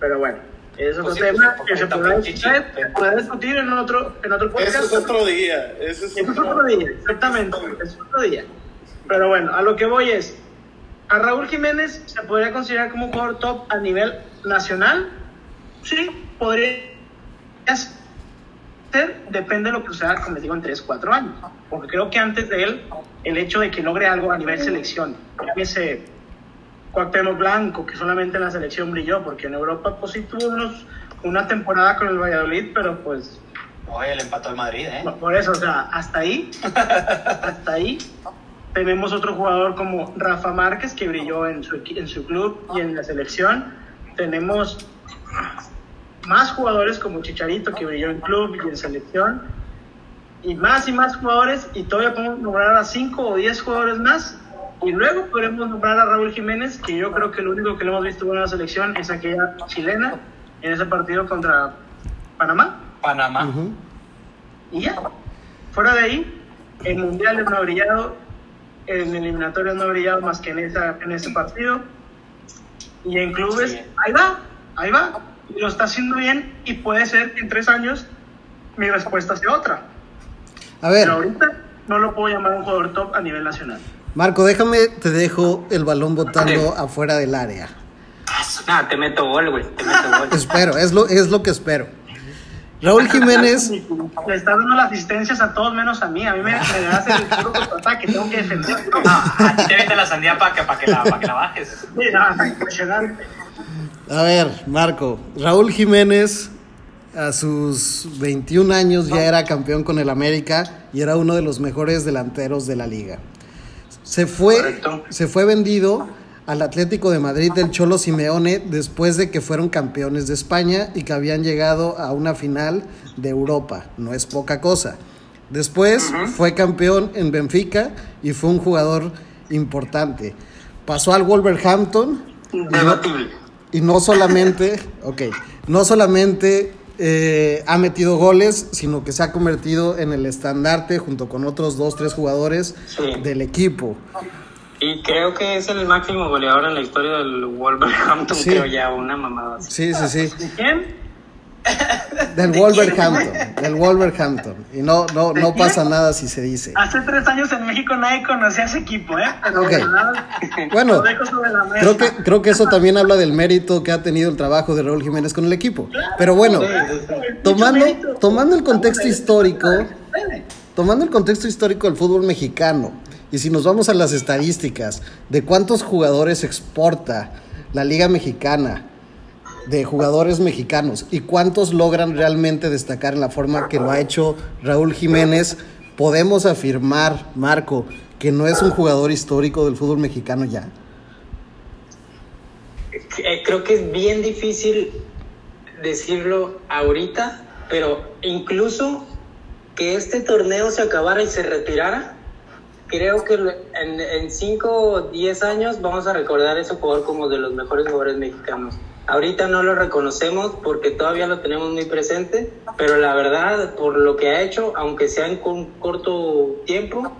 Pero bueno, es otro Pues sí, tema pues, que se podrá se podrá discutir en otro, en otro podcast. Ese es otro día. Ese es Eso es otro otro día, exactamente, es otro día. Pero bueno, a lo que voy es, a Raúl Jiménez se podría considerar como un jugador top a nivel nacional, sí, podría depende de lo que suceda, como les digo, en 3, 4 años. Porque creo que antes de él, el hecho de que logre algo a nivel selección, ese Cuauhtémoc Blanco, que solamente en la selección brilló, porque en Europa pues sí tuvo unos, una temporada con el Valladolid, pero pues Oye, le empató al Madrid, ¿eh? por- eso, o sea, hasta ahí, hasta ahí tenemos otro jugador como Rafa Márquez que brilló en su, en su club y en la selección. Tenemos más jugadores como Chicharito que brilló en club y en selección. Y más y más jugadores y todavía podemos nombrar a 5 o 10 jugadores más. Y luego podremos nombrar a Raúl Jiménez, que yo creo que lo único que le hemos visto en la selección es aquella chilena en ese partido contra Panamá. Panamá. Y ya. Fuera de ahí, en mundiales no ha brillado, en eliminatorias no ha brillado más que en, esa, en ese partido. Y en clubes, Sí. ahí va, ahí va. Y lo está haciendo bien y puede ser que en tres años mi respuesta sea otra. A ver, Pero ahorita no lo puedo llamar un jugador top a nivel nacional. Marco, déjame, te dejo el balón botando afuera del área. Nada, te meto gol, güey. Te meto gol. Espero, es lo, es lo que espero. Raúl Jiménez, Le está dando las asistencias a todos menos a mí. A mí me, me das el puro contraataque, tengo que defender. No, a ti te vende la sandía para que, para que, la, para que la bajes. Sí, no, impresionante. A ver, Marco, Raúl Jiménez a sus 21 años ya era campeón con el América y era uno de los mejores delanteros de la liga. Se fue, Correcto. se fue vendido al Atlético de Madrid del Cholo Simeone después de que fueron campeones de España y que habían llegado a una final de Europa. No es poca cosa. Después fue campeón en Benfica y fue un jugador importante. Pasó al Wolverhampton. Debatible. Y no solamente, ok, no solamente eh, ha metido goles, sino que se ha convertido en el estandarte junto con otros dos, tres jugadores Sí. del equipo. Y creo que es el máximo goleador en la historia del Wolverhampton, Sí. creo ya, una mamada. Sí, sí, sí. ¿De quién? Del Wolverhampton, del Wolverhampton. Y no, no, no pasa nada si se dice. Hace tres años en México nadie conocía ese equipo, ¿eh? Pero Bueno, creo que, creo que eso también habla del mérito que ha tenido el trabajo de Raúl Jiménez con el equipo. Pero bueno, tomando, tomando el contexto histórico, tomando el contexto histórico del fútbol mexicano, y si nos vamos a las estadísticas de cuántos jugadores exporta la Liga Mexicana de jugadores mexicanos y cuántos logran realmente destacar en la forma que lo ha hecho Raúl Jiménez, podemos afirmar, Marco, que no es un jugador histórico del fútbol mexicano ya. Eh, Creo que es bien difícil decirlo ahorita, pero incluso que este torneo se acabara y se retirara, creo que en 5 o 10 años vamos a recordar a ese jugador como de los mejores jugadores mexicanos. Ahorita no lo reconocemos porque todavía lo tenemos muy presente, pero la verdad, por lo que ha hecho, aunque sea en un corto tiempo,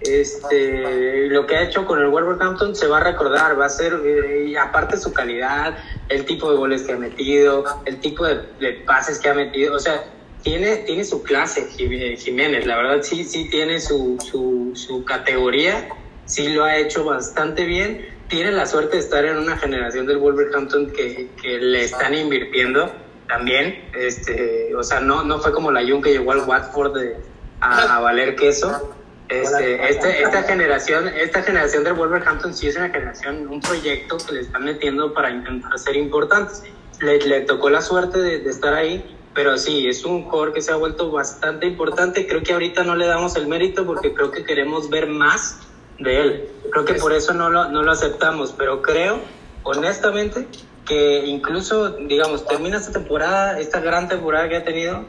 este, lo que ha hecho con el Wolverhampton se va a recordar, va a ser, eh, y aparte su calidad, el tipo de goles que ha metido, el tipo de, pases que ha metido, o sea, tiene, tiene su clase Jim- Jiménez, la verdad sí, sí tiene su, su, su categoría, sí lo ha hecho bastante bien, tiene la suerte de estar en una generación del Wolverhampton que, que le están invirtiendo también, este, o sea, no, no fue como la Jun que llegó al Watford de- a, a valer queso, este, este, esta generación, esta generación del Wolverhampton sí es una generación, un proyecto que le están metiendo para intentar ser importantes. Le, le tocó la suerte de, de estar ahí, pero sí, es un jugador que se ha vuelto bastante importante. Creo que ahorita no le damos el mérito porque creo que queremos ver más de él. Creo que por eso no lo, no lo aceptamos, pero creo, honestamente, que incluso, digamos, termina esta temporada, esta gran temporada que ha tenido,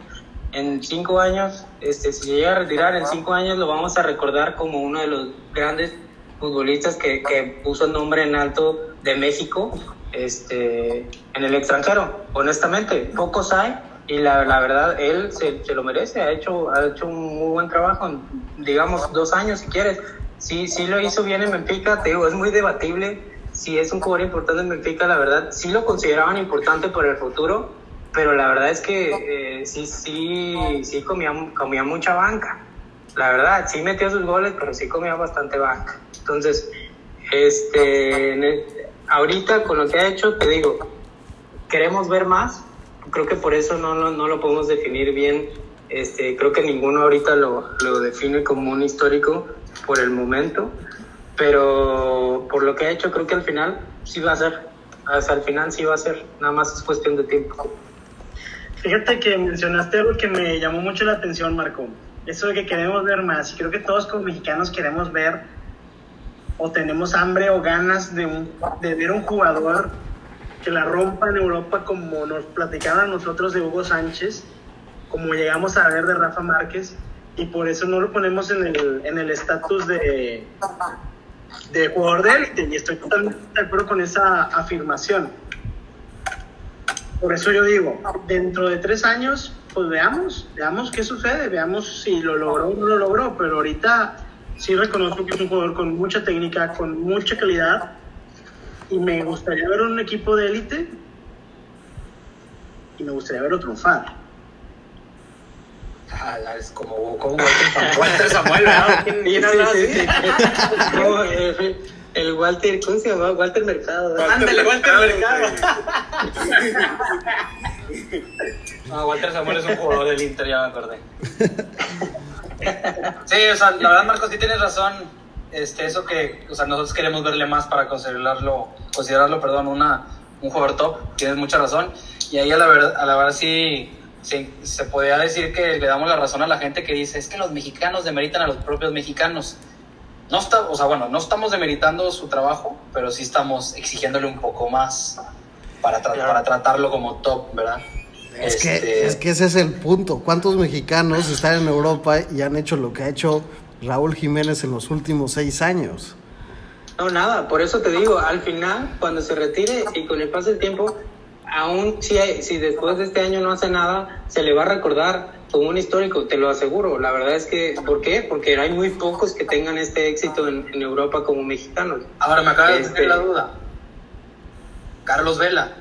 en cinco años, este, si llega a retirar, en cinco años lo vamos a recordar como uno de los grandes futbolistas que, que puso el nombre en alto de México este, en el extranjero. Honestamente, pocos hay y la, la verdad él se, se lo merece, ha hecho, ha hecho un muy buen trabajo, digamos dos años si quieres. Sí, sí lo hizo bien en Benfica, te digo, es muy debatible si es un jugador importante en Benfica, la verdad, sí lo consideraban importante para el futuro, pero la verdad es que eh, sí, sí, sí comía, comía mucha banca. La verdad, sí metió sus goles, pero sí comía bastante banca. Entonces, este, ahorita con lo que ha hecho, te digo, queremos ver más, creo que por eso no, no, no lo podemos definir bien. Este, creo que ninguno ahorita lo, lo define como un histórico por el momento, pero por lo que ha hecho creo que al final sí va a ser, hasta el final sí va a ser, nada más es cuestión de tiempo. Fíjate que mencionaste algo que me llamó mucho la atención, Marco. Eso de que queremos ver más. Y creo que todos como mexicanos queremos ver o tenemos hambre o ganas de, un, de ver un jugador que la rompa en Europa como nos platicaban nosotros de Hugo Sánchez, como llegamos a ver de Rafa Márquez, y por eso no lo ponemos en el en el estatus de, de jugador de élite, y estoy totalmente de acuerdo con esa afirmación. Por eso yo digo, dentro de tres años, pues veamos, veamos qué sucede, veamos si lo logró o no lo logró, pero ahorita sí reconozco que es un jugador con mucha técnica, con mucha calidad, y me gustaría ver un equipo de élite y me gustaría verlo triunfar. Ah, es como, como Walter, Sam- Walter Samuel, ¿verdad? El, el Walter, ¿cómo se llama? Walter Mercado. ¿verdad? Ándale, Walter Mercado. No, Walter Samuel es un jugador del Inter, ya me acordé. Sí, o sea, la verdad, Marcos, sí tienes razón. Este, eso que, o sea, nosotros queremos verle más para considerarlo, considerarlo, perdón, una, un jugador top. Tienes mucha razón. Y ahí a la verdad, a la verdad sí, sí, se podría decir que le damos la razón a la gente que dice, es que los mexicanos demeritan a los propios mexicanos. No está, o sea, bueno, no estamos demeritando su trabajo, pero sí estamos exigiéndole un poco más para, tra- Claro. para tratarlo como top, ¿verdad? Es que, Este, es que ese es el punto. ¿Cuántos mexicanos están en Europa y han hecho lo que ha hecho Raúl Jiménez en los últimos seis años? No, nada, por eso te digo, al final, cuando se retire y con el paso del tiempo, aún si, hay- si después de este año no hace nada, se le va a recordar como un histórico, te lo aseguro. La verdad es que, ¿por qué? Porque hay muy pocos que tengan este éxito en, en Europa como mexicanos. Ahora me acaba de Este- surgir la duda. Carlos Vela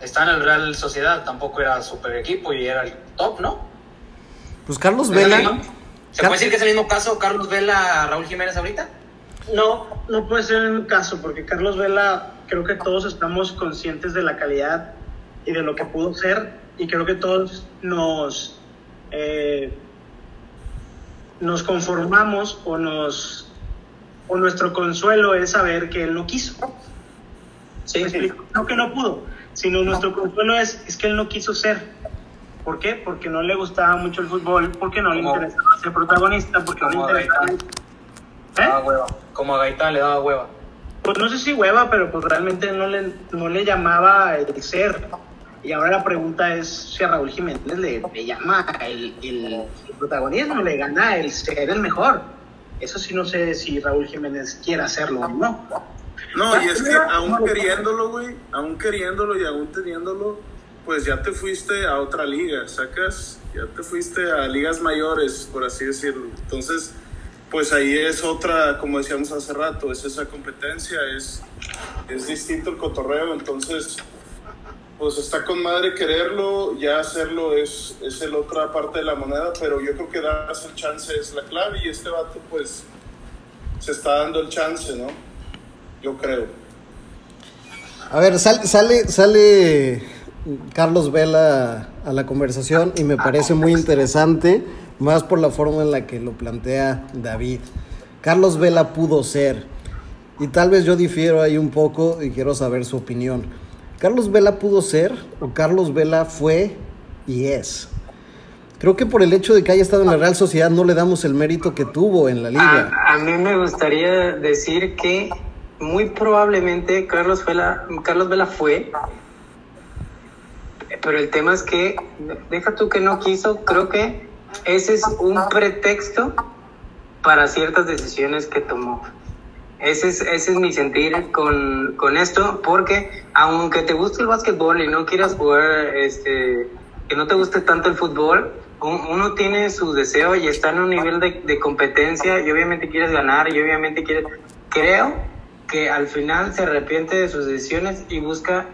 está en el Real Sociedad, tampoco era super equipo y era el top, ¿no? Pues Carlos ¿Es el Vela. ¿Se puede decir que es el mismo caso Carlos Vela Raúl Jiménez ahorita? No, no puede ser el caso, porque Carlos Vela, creo que todos estamos conscientes de la calidad y de lo que pudo ser, y creo que todos nos, eh, nos conformamos o nos o nuestro consuelo es saber que él no quiso. No que no pudo, sino nuestro consuelo es, es que él no quiso ser. ¿Por qué? Porque no le gustaba mucho el fútbol, porque no le interesaba ser protagonista, porque no le interesaba... ¿Eh? Daba hueva. Como a Gaitán le daba hueva. Pues no sé si hueva, pero pues realmente no le, no le llamaba el ser. Y ahora la pregunta es si a Raúl Jiménez le, le llama el, el- el protagonismo, le gana el ser el mejor. Eso sí no sé si Raúl Jiménez quiere hacerlo o no. No, y es que aún queriéndolo, güey, aún queriéndolo y aún teniéndolo, pues ya te fuiste a otra liga, sacas, ya te fuiste a ligas mayores, por así decirlo. Entonces, pues ahí es otra, como decíamos hace rato, es esa competencia, es, es distinto el cotorreo, entonces, pues está con madre quererlo, ya hacerlo es, es el otra parte de la moneda, pero yo creo que darse el chance es la clave y este vato, pues, se está dando el chance, ¿no? Yo creo. A ver, sal- sale, sale Carlos Vela a la conversación y me parece muy interesante, más por la forma en la que lo plantea David. Carlos Vela pudo ser, y tal vez yo difiero ahí un poco y quiero saber su opinión. ¿Carlos Vela pudo ser o Carlos Vela fue y es? Creo que por el hecho de que haya estado en la Real Sociedad no le damos el mérito que tuvo en la liga. A, mí me gustaría decir que muy probablemente Carlos Vela, Carlos Vela fue, pero el tema es que, deja tú que no quiso, creo que ese es un pretexto para ciertas decisiones que tomó. Ese es, ese es mi sentir con, con esto, porque aunque te guste el básquetbol y no quieras jugar, este, que no te guste tanto el fútbol, un- uno tiene su deseo y está en un nivel de, de competencia y obviamente quieres ganar y obviamente quieres... Creo que al final se arrepiente de sus decisiones y busca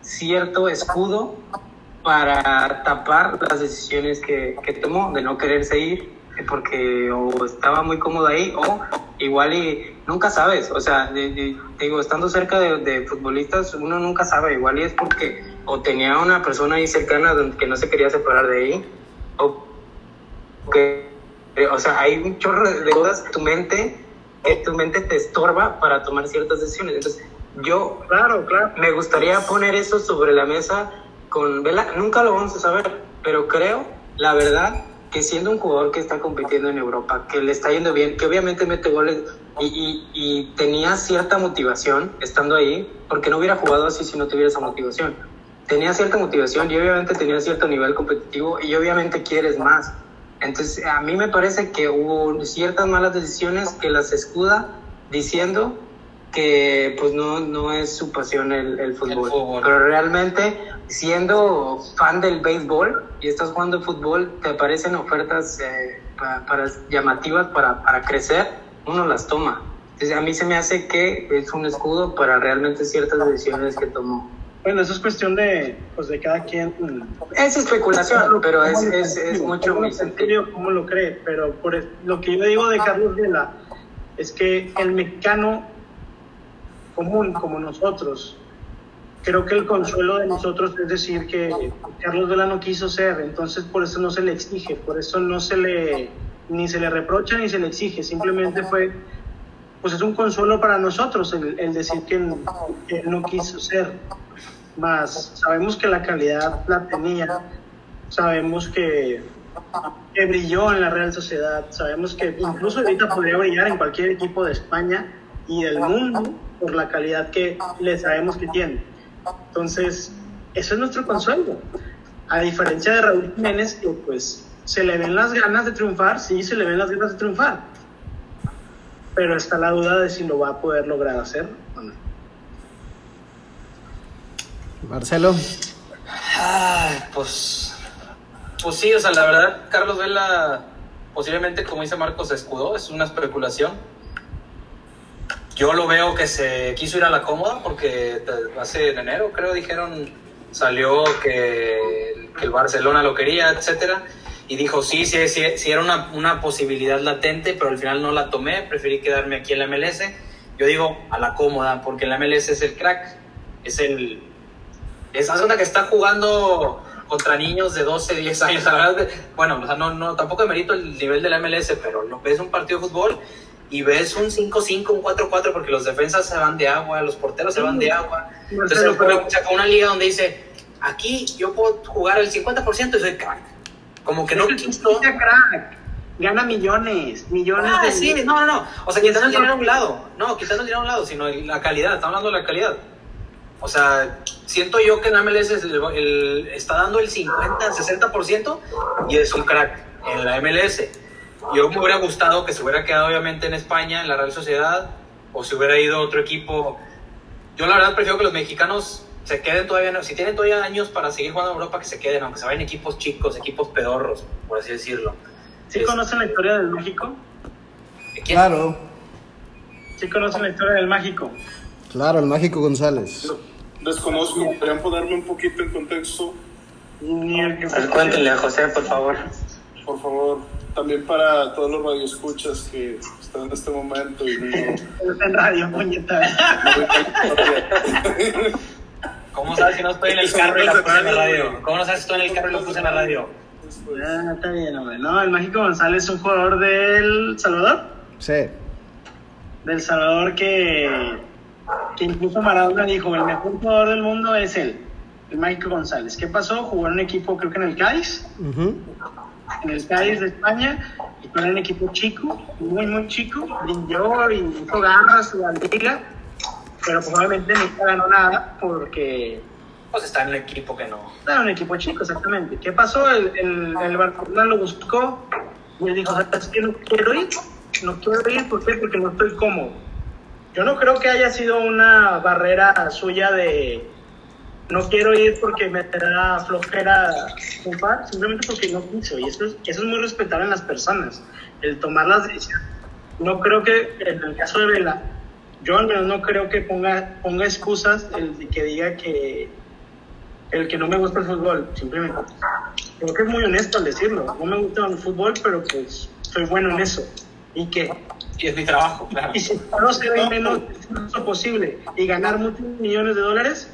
cierto escudo para tapar las decisiones que, que tomó de no quererse ir porque o estaba muy cómodo ahí o igual y nunca sabes, o sea, de- de- digo, estando cerca de, de futbolistas, uno nunca sabe, igual y es porque o tenía una persona ahí cercana que no se quería separar de ahí, o que, eh, o sea, hay un chorro de cosas en tu mente que tu mente te estorba para tomar ciertas decisiones. Entonces, yo Claro, claro. me gustaría poner eso sobre la mesa con Vela. Nunca lo vamos a saber, pero creo, la verdad, que siendo un jugador que está compitiendo en Europa, que le está yendo bien, que obviamente mete goles y, y- y tenía cierta motivación estando ahí, porque no hubiera jugado así si no tuviera esa motivación. Tenía cierta motivación y obviamente tenía cierto nivel competitivo y obviamente quieres más. Entonces, a mí me parece que hubo ciertas malas decisiones que las escuda diciendo que pues no, no es su pasión el, el fútbol. fútbol. Pero realmente, siendo fan del béisbol y estás jugando fútbol, te aparecen ofertas eh, pa- para, llamativas para, para crecer, uno las toma. Entonces, a mí se me hace que es un escudo para realmente ciertas decisiones que tomó. Bueno, eso es cuestión de, pues, de cada quien. Es especulación, pero es, ¿Cómo lo es, es mucho ¿Cómo mi sentido. ¿Cómo lo cree? Pero por es- lo que yo digo de Carlos Vela es que el mexicano común, como nosotros, creo que el consuelo de nosotros es decir que Carlos Vela no quiso ser, entonces por eso no se le exige, por eso no se le, ni se le reprocha ni se le exige, simplemente fue, pues es un consuelo para nosotros el, decir que, no quiso ser. Más sabemos que la calidad la tenía, sabemos que brilló en la Real Sociedad, sabemos que incluso ahorita podría brillar en cualquier equipo de España y del mundo por la calidad que le sabemos que tiene. Entonces, eso es nuestro consuelo. A diferencia de Raúl Jiménez, que pues se le ven las ganas de triunfar, sí, se le ven las ganas de triunfar, pero está la duda de si lo va a poder lograr hacer o no. Marcelo. Ay, pues, pues sí, o sea, la verdad, Carlos Vela posiblemente, como dice Marcos, se escudó, es una especulación. Yo lo veo que se quiso ir a la cómoda porque te- hace en enero, creo, dijeron, salió que, que el Barcelona lo quería, etcétera. Y dijo, sí, sí, sí, sí era una, una posibilidad latente, pero al final no la tomé, preferí quedarme aquí en la MLS. Yo digo, a la cómoda, porque la MLS es el crack, es el, es cuenta que está jugando contra niños de 12, 10 años. La verdad, bueno, o sea, no, no, tampoco demerito el nivel de la MLS, pero lo ves un partido de fútbol y ves un 5-5, un 4-4, porque los defensas se van de agua, los porteros se van de agua. Entonces, Marcelo, pero- saca una liga donde dice, aquí yo puedo jugar el 50% y soy crack. Como que no que quiso... crack. Gana millones, millones Ah, de sí, no, no, no. O sea, quitando el dinero a un lado. No, quitando el dinero a un lado, sino la calidad. Estamos hablando de la calidad. O sea, siento yo que en MLS es el- el- está dando el 50, 60% y es un crack en la MLS. Yo me hubiera gustado que se hubiera quedado obviamente en España, en la Real Sociedad, o se hubiera ido a otro equipo. Yo la verdad prefiero que los mexicanos se queden todavía, si tienen todavía años para seguir jugando en Europa, que se queden, aunque se vayan equipos chicos, equipos pedorros, por así decirlo. ¿Sí Es- conocen la historia del México? ¿Quién? Claro, ¿Sí conocen la historia del Mágico? claro, el Mágico González. Desconozco, podrían ponerme un poquito en contexto, Ni el que A ver, Cuéntenle a José, por favor. por favor. También para todos los radioescuchas que están en este momento y no, en radio, puñeta. ¿Cómo sabes que no estoy en el carro y la puse en la radio? ¿Cómo no sabes que estoy en el carro y lo puse en la radio? Ah, está bien, hombre. No, el Mágico González es un jugador del Salvador. Sí. Del Salvador que, que incluso Maradona dijo, el mejor jugador del mundo es él, el Mágico González. ¿Qué pasó? Jugó en un equipo, creo que en el Cádiz, Ujú. En el Cádiz de España, y en un equipo chico, muy, muy chico, brilló y hizo garras la liga, pero probablemente nunca ganó nada porque Pues está en un equipo que no. era un equipo chico, exactamente. ¿Qué pasó? El, el, el Barcelona lo buscó y él dijo, ¿sabes qué? No quiero ir, no quiero ir, ¿por qué? Porque no estoy cómodo. Yo no creo que haya sido una barrera suya de no quiero ir porque me da flojera triunfar, simplemente porque no quiso. Y eso es, eso es muy respetable en las personas, el tomar las decisiones. No creo que en el caso de Vela, yo al menos no creo que ponga, ponga excusas el que diga que el que no me gusta el fútbol, simplemente. Creo que es muy honesto al decirlo. No me gusta el fútbol, pero pues soy bueno en eso. ¿Y qué? Y es mi trabajo, claro. Y si puedo ser el menos posible y ganar muchos millones de dólares,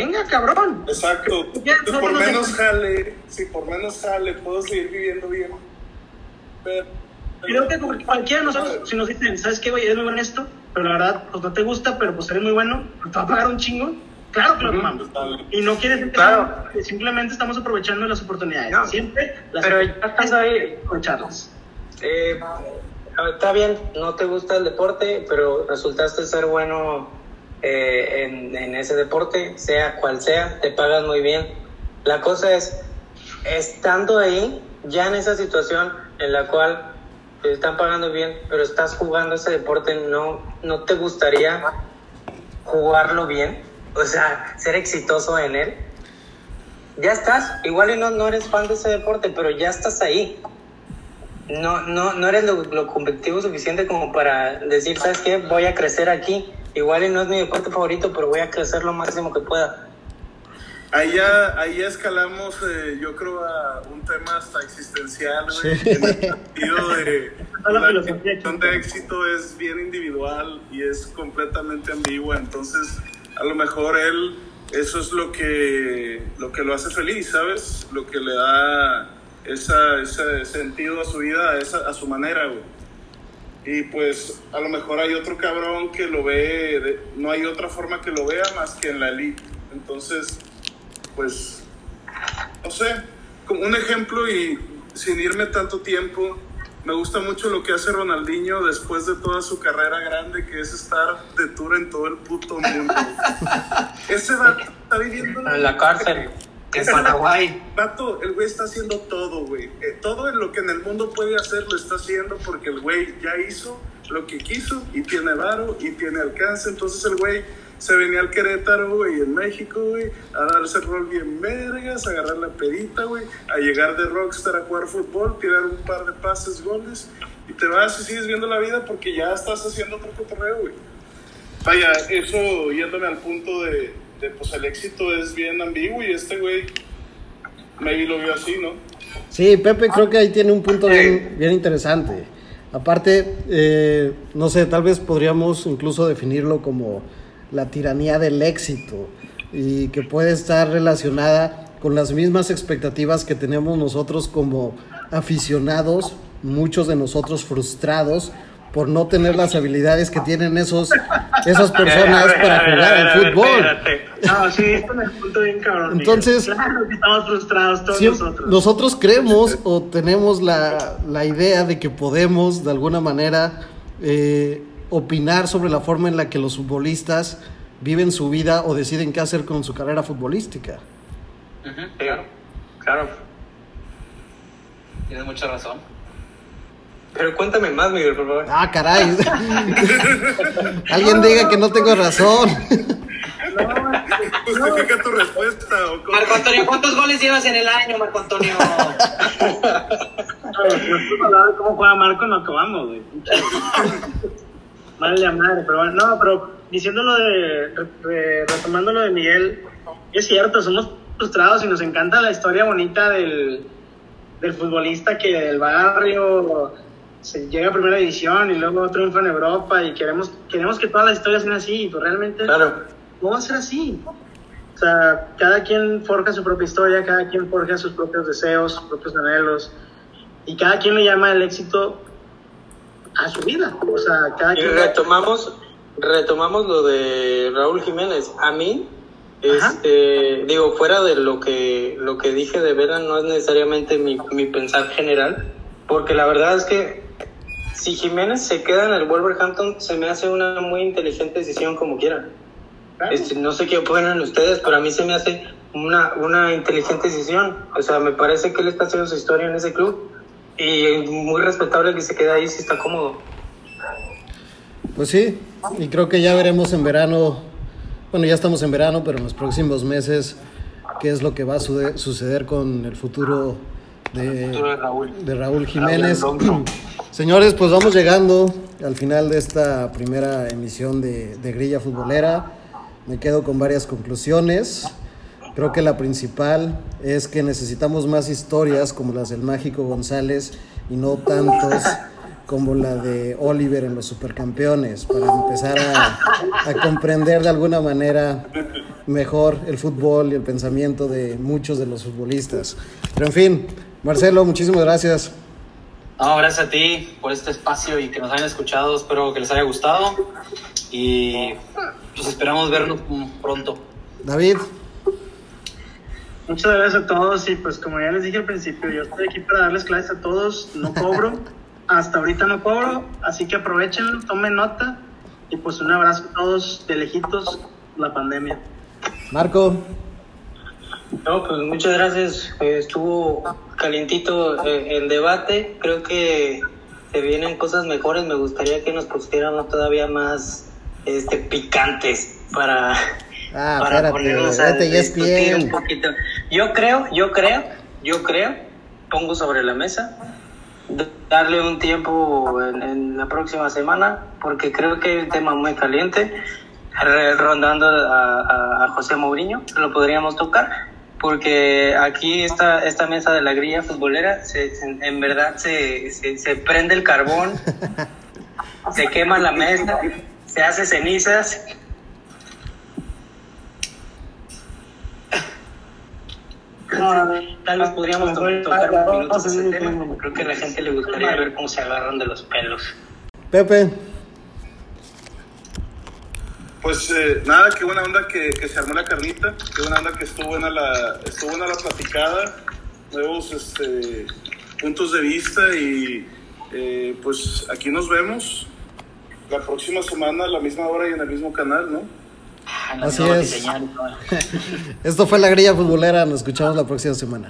venga, cabrón. Exacto. Ya, Si por no, menos no. jale, si por menos jale puedo seguir viviendo bien. Pero, Creo que cualquiera de nosotros, si nos dicen, ¿sabes qué, güey? Eres muy bueno en esto, pero la verdad, pues no te gusta, pero pues eres muy bueno, pues te va a pagar un chingo. Claro que lo tomamos. Y no quiere decir que, Claro. que simplemente estamos aprovechando las oportunidades. No. Siempre las Pero ya estás ahí. aprovecharlas. Eh, está bien, no te gusta el deporte, pero resultaste ser bueno eh, en, en ese deporte, sea cual sea, te pagan muy bien. La cosa es, estando ahí, ya en esa situación en la cual te están pagando bien, pero estás jugando ese deporte, ¿no, no te gustaría jugarlo bien? O sea, ser exitoso en él. Ya estás, igual y no, no eres fan de ese deporte, pero ya estás ahí no, no, no eres lo, lo competitivo suficiente como para decir, ¿sabes qué? Voy a crecer aquí. Igual y no es mi deporte favorito, pero voy a crecer lo máximo que pueda. Ahí ya, ahí ya escalamos, eh, yo creo, a un tema hasta existencial, güey, Sí. en el sentido de la definición de éxito es bien individual y es completamente ambigua, entonces a lo mejor él, eso es lo que lo, que lo hace feliz, ¿sabes? Lo que le da esa, ese sentido a su vida, a, esa, a su manera, güey. Y pues a lo mejor hay otro cabrón que lo ve, de- no hay otra forma que lo vea más que en la elite. Entonces, pues, no sé, como un ejemplo y sin irme tanto tiempo, me gusta mucho lo que hace Ronaldinho después de toda su carrera grande, que es estar de tour en todo el puto mundo. Ese vato está viviendo En la cárcel. En Paraguay. Vato, el güey está haciendo todo, güey. Eh, todo en lo que en el mundo puede hacer lo está haciendo porque el güey ya hizo lo que quiso y tiene varo y tiene alcance. Entonces el güey se venía al Querétaro, güey, en México, güey, a darse rol bien vergas, a agarrar la perita, güey, a llegar de rockstar a jugar fútbol, tirar un par de pases, goles y te vas y sigues viendo la vida porque ya estás haciendo otro cotorreo, güey. Vaya, eso yéndome al punto de, pues el éxito es bien ambiguo y este güey maybe lo vio así, ¿no? Sí, Pepe creo que ahí tiene un punto bien, bien interesante. Aparte, eh, no sé, tal vez podríamos incluso definirlo como la tiranía del éxito y que puede estar relacionada con las mismas expectativas que tenemos nosotros como aficionados, muchos de nosotros frustrados por no tener las habilidades que tienen esos, esas personas para jugar al fútbol. No, sí, esto me punto bien cabrón. Entonces- claro que estamos frustrados todos nosotros. nosotros creemos o tenemos la, la idea de que podemos de alguna manera eh, opinar sobre la forma en la que los futbolistas viven su vida o deciden qué hacer con su carrera futbolística. Claro. Claro. Tienes mucha razón. Pero cuéntame más, Miguel, por favor. Ah, caray. Alguien diga que no tengo razón. Justifica tu respuesta o? Marco Antonio, ¿cuántos goles llevas en el año, Marco Antonio? De cómo juega Marco, no acabamos, güey. Madre de madre, pero bueno, no, pero diciéndolo de, re- retomando lo de Miguel, es cierto, somos frustrados y nos encanta la historia bonita del, del futbolista que del barrio se llega a primera división y luego triunfa en Europa y queremos, queremos que todas las historias sean así, y pues realmente Claro. no va a ser así. O sea, cada quien forja su propia historia, cada quien forja sus propios deseos, sus propios anhelos, y cada quien le llama el éxito a su vida. O sea, cada Y quien... retomamos, retomamos lo de Raúl Jiménez. A mí, este, digo, fuera de lo que, lo que dije de Vera, no es necesariamente mi, mi pensar general, porque la verdad es que si Jiménez se queda en el Wolverhampton, se me hace una muy inteligente decisión como quiera. Claro. Este, no sé qué opinan ustedes, pero a mí se me hace una, una inteligente decisión. O sea, me parece que él está haciendo su historia en ese club y muy respetable que se quede ahí si está cómodo. Pues sí, y creo que ya veremos en verano, bueno, ya estamos en verano, pero en los próximos meses, qué es lo que va a sude- suceder con el futuro de, de Raúl. de Raúl Jiménez. Raúl. Señores, pues vamos llegando al final de esta primera emisión de, de Grilla Futbolera. Me quedo con varias conclusiones. Creo que la principal es que necesitamos más historias como las del Mágico González y no tantos como la de Oliver en los Supercampeones, para empezar a, a comprender de alguna manera mejor el fútbol y el pensamiento de muchos de los futbolistas. Pero en fin, Marcelo, muchísimas gracias. No, gracias a ti por este espacio y que nos hayan escuchado. Espero que les haya gustado y pues esperamos vernos pronto. David. Muchas gracias a todos y pues como ya les dije al principio, yo estoy aquí para darles clases a todos, no cobro, hasta ahorita no cobro, así que aprovechen, tomen nota y pues un abrazo a todos de lejitos la pandemia. Marco. No, pues muchas gracias, eh, estuvo calientito eh, el debate, creo que se vienen cosas mejores, me gustaría que nos pusiéramos todavía más este picantes para Ah, para espérate, ponernos a discutir un poquito. Yo creo, yo creo, yo creo, pongo sobre la mesa, darle un tiempo en, la próxima semana, porque creo que hay un tema muy caliente, rondando a, a, José Mourinho, lo podríamos tocar, porque aquí esta, esta mesa de la grilla futbolera, se, en verdad se, se, se prende el carbón, se quema la mesa, se hace cenizas tal vez podríamos tocar un minuto ese tema. Creo que a la gente le gustaría ver cómo se agarran de los pelos. Pepe. Pues eh, nada, qué buena onda que, que, se armó la carnita, qué buena onda que estuvo buena la, estuvo buena la platicada, nuevos este, puntos de vista y eh, pues aquí nos vemos la próxima semana a la misma hora y en el mismo canal, ¿no? Así es. Esto fue la grilla futbolera. Nos escuchamos la próxima semana.